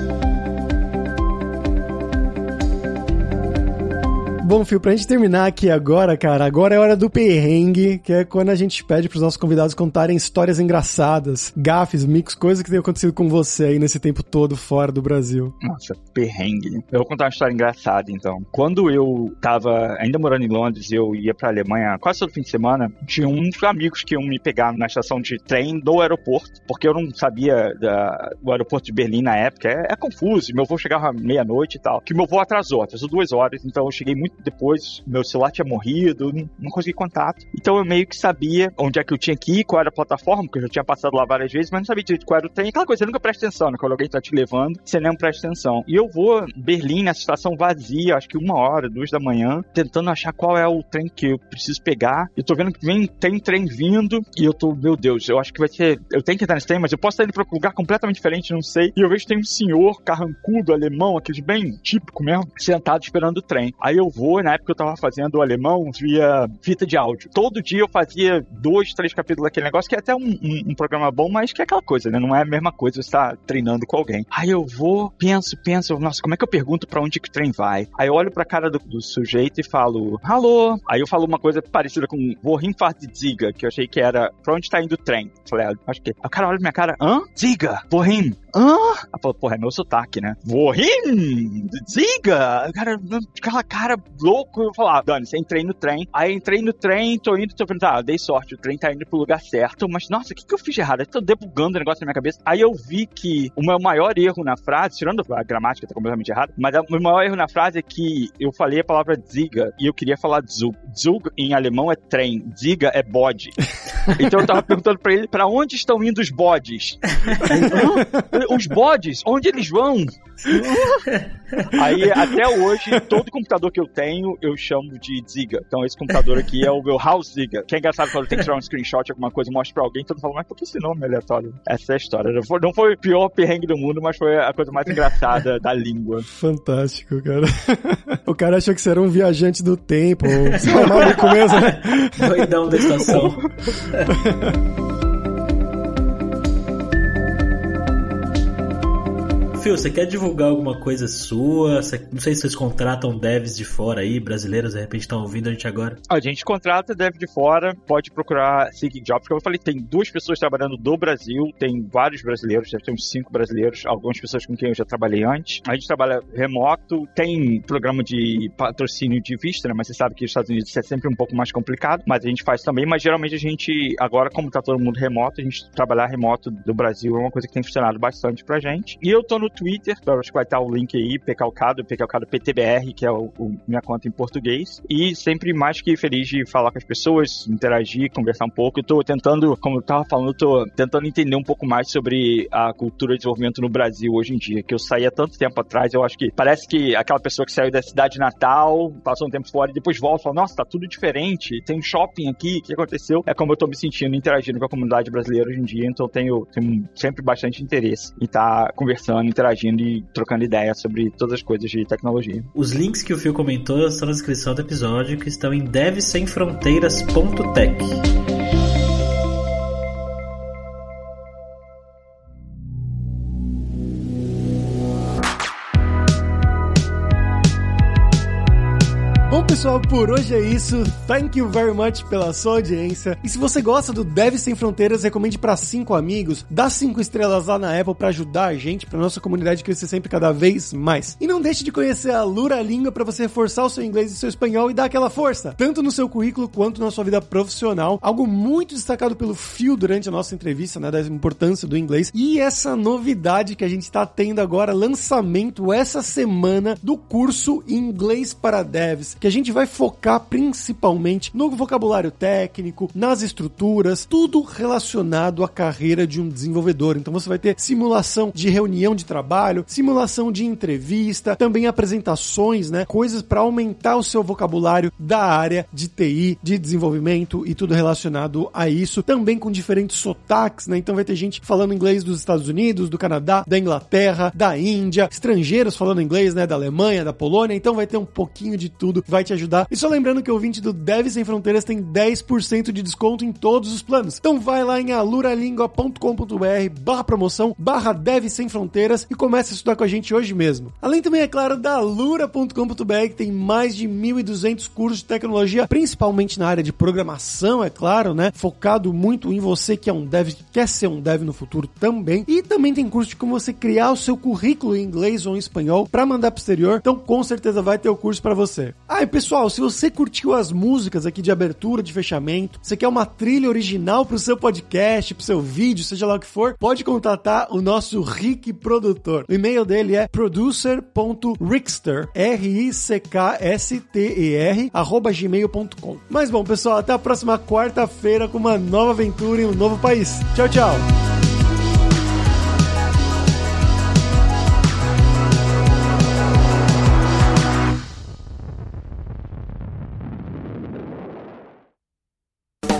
Bom, Fio, pra gente terminar aqui agora, cara, agora é hora do perrengue, que é quando a gente pede pros nossos convidados contarem histórias engraçadas, gafes, mix, coisas que tem acontecido com você aí nesse tempo todo fora do Brasil. Nossa, perrengue. Eu vou contar uma história engraçada, então. Quando eu tava ainda morando em Londres, eu ia pra Alemanha quase todo fim de semana, tinha uns amigos que iam me pegar na estação de trem do aeroporto, porque eu não sabia da, do aeroporto de Berlim na época. É, é confuso, meu voo chegava meia-noite e tal. Que meu voo atrasou, atrasou duas horas, então eu cheguei muito depois meu celular tinha morrido, não, não consegui contato. Então eu meio que sabia onde é que eu tinha que ir, qual era a plataforma, porque eu já tinha passado lá várias vezes, mas não sabia direito qual era o trem. Aquela coisa, você nunca presta atenção, né? Quando alguém tá te levando, você nem presta atenção. E eu vou Berlim, nessa estação vazia, acho que uma hora, duas da manhã, tentando achar qual é o trem que eu preciso pegar. Eu tô vendo que vem, tem trem vindo, e eu tô, meu Deus, eu acho que vai ser. Eu tenho que entrar nesse trem, mas eu posso estar indo pra um lugar completamente diferente, não sei. E eu vejo que tem um senhor carrancudo, alemão, aquele bem típico mesmo, sentado esperando o trem. Aí eu vou na época eu tava fazendo o alemão via fita de áudio. Todo dia eu fazia dois, três capítulos daquele negócio, que é até um, um, um programa bom, mas que é aquela coisa, né? Não é a mesma coisa você estar tá treinando com alguém. Aí eu vou, penso, penso, nossa, como é que eu pergunto para onde que o trem vai? Aí eu olho pra cara do, do sujeito e falo, alô? Aí eu falo uma coisa parecida com Wohin fahrt Ziga, que eu achei que era pra onde tá indo o trem. Falei, ah, acho que. Aí o cara olha pra minha cara, hã? Ziga, Wohin. Hã? Ela falou, porra, é meu sotaque, né? Wohin! Ziga! Cara, aquela cara louco. Eu falei, ah, Dani, você entrei no trem. Aí entrei no trem, tô indo, tô pensando, ah, dei sorte, o trem tá indo pro lugar certo. Mas, nossa, o que, que eu fiz de errado? Eu tô debugando o negócio na minha cabeça. Aí eu vi que o meu maior erro na frase, tirando a gramática, tá completamente errado, mas o meu maior erro na frase é que eu falei a palavra Ziga e eu queria falar Zug. Zug em alemão é trem, Ziga é bode. [LAUGHS] então eu tava perguntando pra ele, pra onde estão indo os bodes? [LAUGHS] Os bodes? Onde eles vão? [LAUGHS] Aí, até hoje, todo computador que eu tenho, eu chamo de Ziga. Então, esse computador aqui é o meu House Ziga. Que é engraçado quando tenho que tirar um screenshot, alguma coisa, mostro pra alguém, todo mundo fala, mas por que esse nome é aleatório? Essa é a história. Não foi, não foi o pior perrengue do mundo, mas foi a coisa mais engraçada da língua. Fantástico, cara. O cara achou que você era um viajante do tempo, ou você é maluco mesmo, né? Doidão da estação. [LAUGHS] Phil, você quer divulgar alguma coisa sua? Você, não sei se vocês contratam devs de fora aí, brasileiros, de repente estão ouvindo a gente agora. A gente contrata dev de fora, pode procurar Seeking Jobs. Como eu falei, tem duas pessoas trabalhando do Brasil, tem vários brasileiros, deve ter uns cinco brasileiros, algumas pessoas com quem eu já trabalhei antes. A gente trabalha remoto, tem programa de patrocínio de vista, né? Mas você sabe que os Estados Unidos é sempre um pouco mais complicado, mas a gente faz também. Mas geralmente a gente, agora, como tá todo mundo remoto, a gente trabalhar remoto do Brasil é uma coisa que tem funcionado bastante pra gente. E eu tô no Twitter, acho que vai estar o link aí, PKLcado, PKLcado PTBR, que é o, o, minha conta em português. E sempre mais que feliz de falar com as pessoas, interagir, conversar um pouco. Eu tô tentando, como eu tava falando, eu tô tentando entender um pouco mais sobre a cultura de desenvolvimento no Brasil hoje em dia, que eu saí há tanto tempo atrás, eu acho que parece que aquela pessoa que saiu da cidade natal, passou um tempo fora e depois volta e fala, nossa, tá tudo diferente, tem um shopping aqui, o que aconteceu? É como eu tô me sentindo, interagindo com a comunidade brasileira hoje em dia, então eu tenho, tenho sempre bastante interesse em estar tá conversando, interagindo e trocando ideias sobre todas as coisas de tecnologia. Os links que o Phil comentou estão na descrição do episódio, que estão em devsemfronteiras.tech. pessoal, por hoje é isso. Thank you very much pela sua audiência. E se você gosta do Deve Sem Fronteiras, recomende para cinco amigos, dá cinco estrelas lá na Apple para ajudar a gente, para nossa comunidade crescer sempre cada vez mais. E não deixe de conhecer a Lura Língua para você reforçar o seu inglês e seu espanhol e dar aquela força, tanto no seu currículo quanto na sua vida profissional. Algo muito destacado pelo Fio durante a nossa entrevista, né, da importância do inglês. E essa novidade que a gente está tendo agora, lançamento essa semana do curso Inglês para Devs, que a gente gente vai focar principalmente no vocabulário técnico, nas estruturas, tudo relacionado à carreira de um desenvolvedor. Então você vai ter simulação de reunião de trabalho, simulação de entrevista, também apresentações, né? Coisas para aumentar o seu vocabulário da área de TI, de desenvolvimento e tudo relacionado a isso, também com diferentes sotaques, né? Então vai ter gente falando inglês dos Estados Unidos, do Canadá, da Inglaterra, da Índia, estrangeiros falando inglês, né, da Alemanha, da Polônia, então vai ter um pouquinho de tudo, vai te ajudar. E só lembrando que o ouvinte do Deve Sem Fronteiras tem 10% de desconto em todos os planos. Então vai lá em aluralingua.com.br barra promoção, barra Deve Sem Fronteiras e comece a estudar com a gente hoje mesmo. Além também, é claro, da alura.com.br que tem mais de 1.200 cursos de tecnologia, principalmente na área de programação, é claro, né? Focado muito em você que é um dev, que quer ser um dev no futuro também. E também tem curso de como você criar o seu currículo em inglês ou em espanhol para mandar pro exterior. Então, com certeza vai ter o curso para você. Ah, e pessoal, Pessoal, se você curtiu as músicas aqui de abertura, de fechamento, você quer uma trilha original pro seu podcast, pro seu vídeo, seja lá o que for, pode contatar o nosso Rick Produtor. O e-mail dele é producer.rickster, R-I-C-K-S-T-E-R, arroba gmail.com. Mas bom, pessoal, até a próxima quarta-feira com uma nova aventura em um novo país. Tchau, tchau!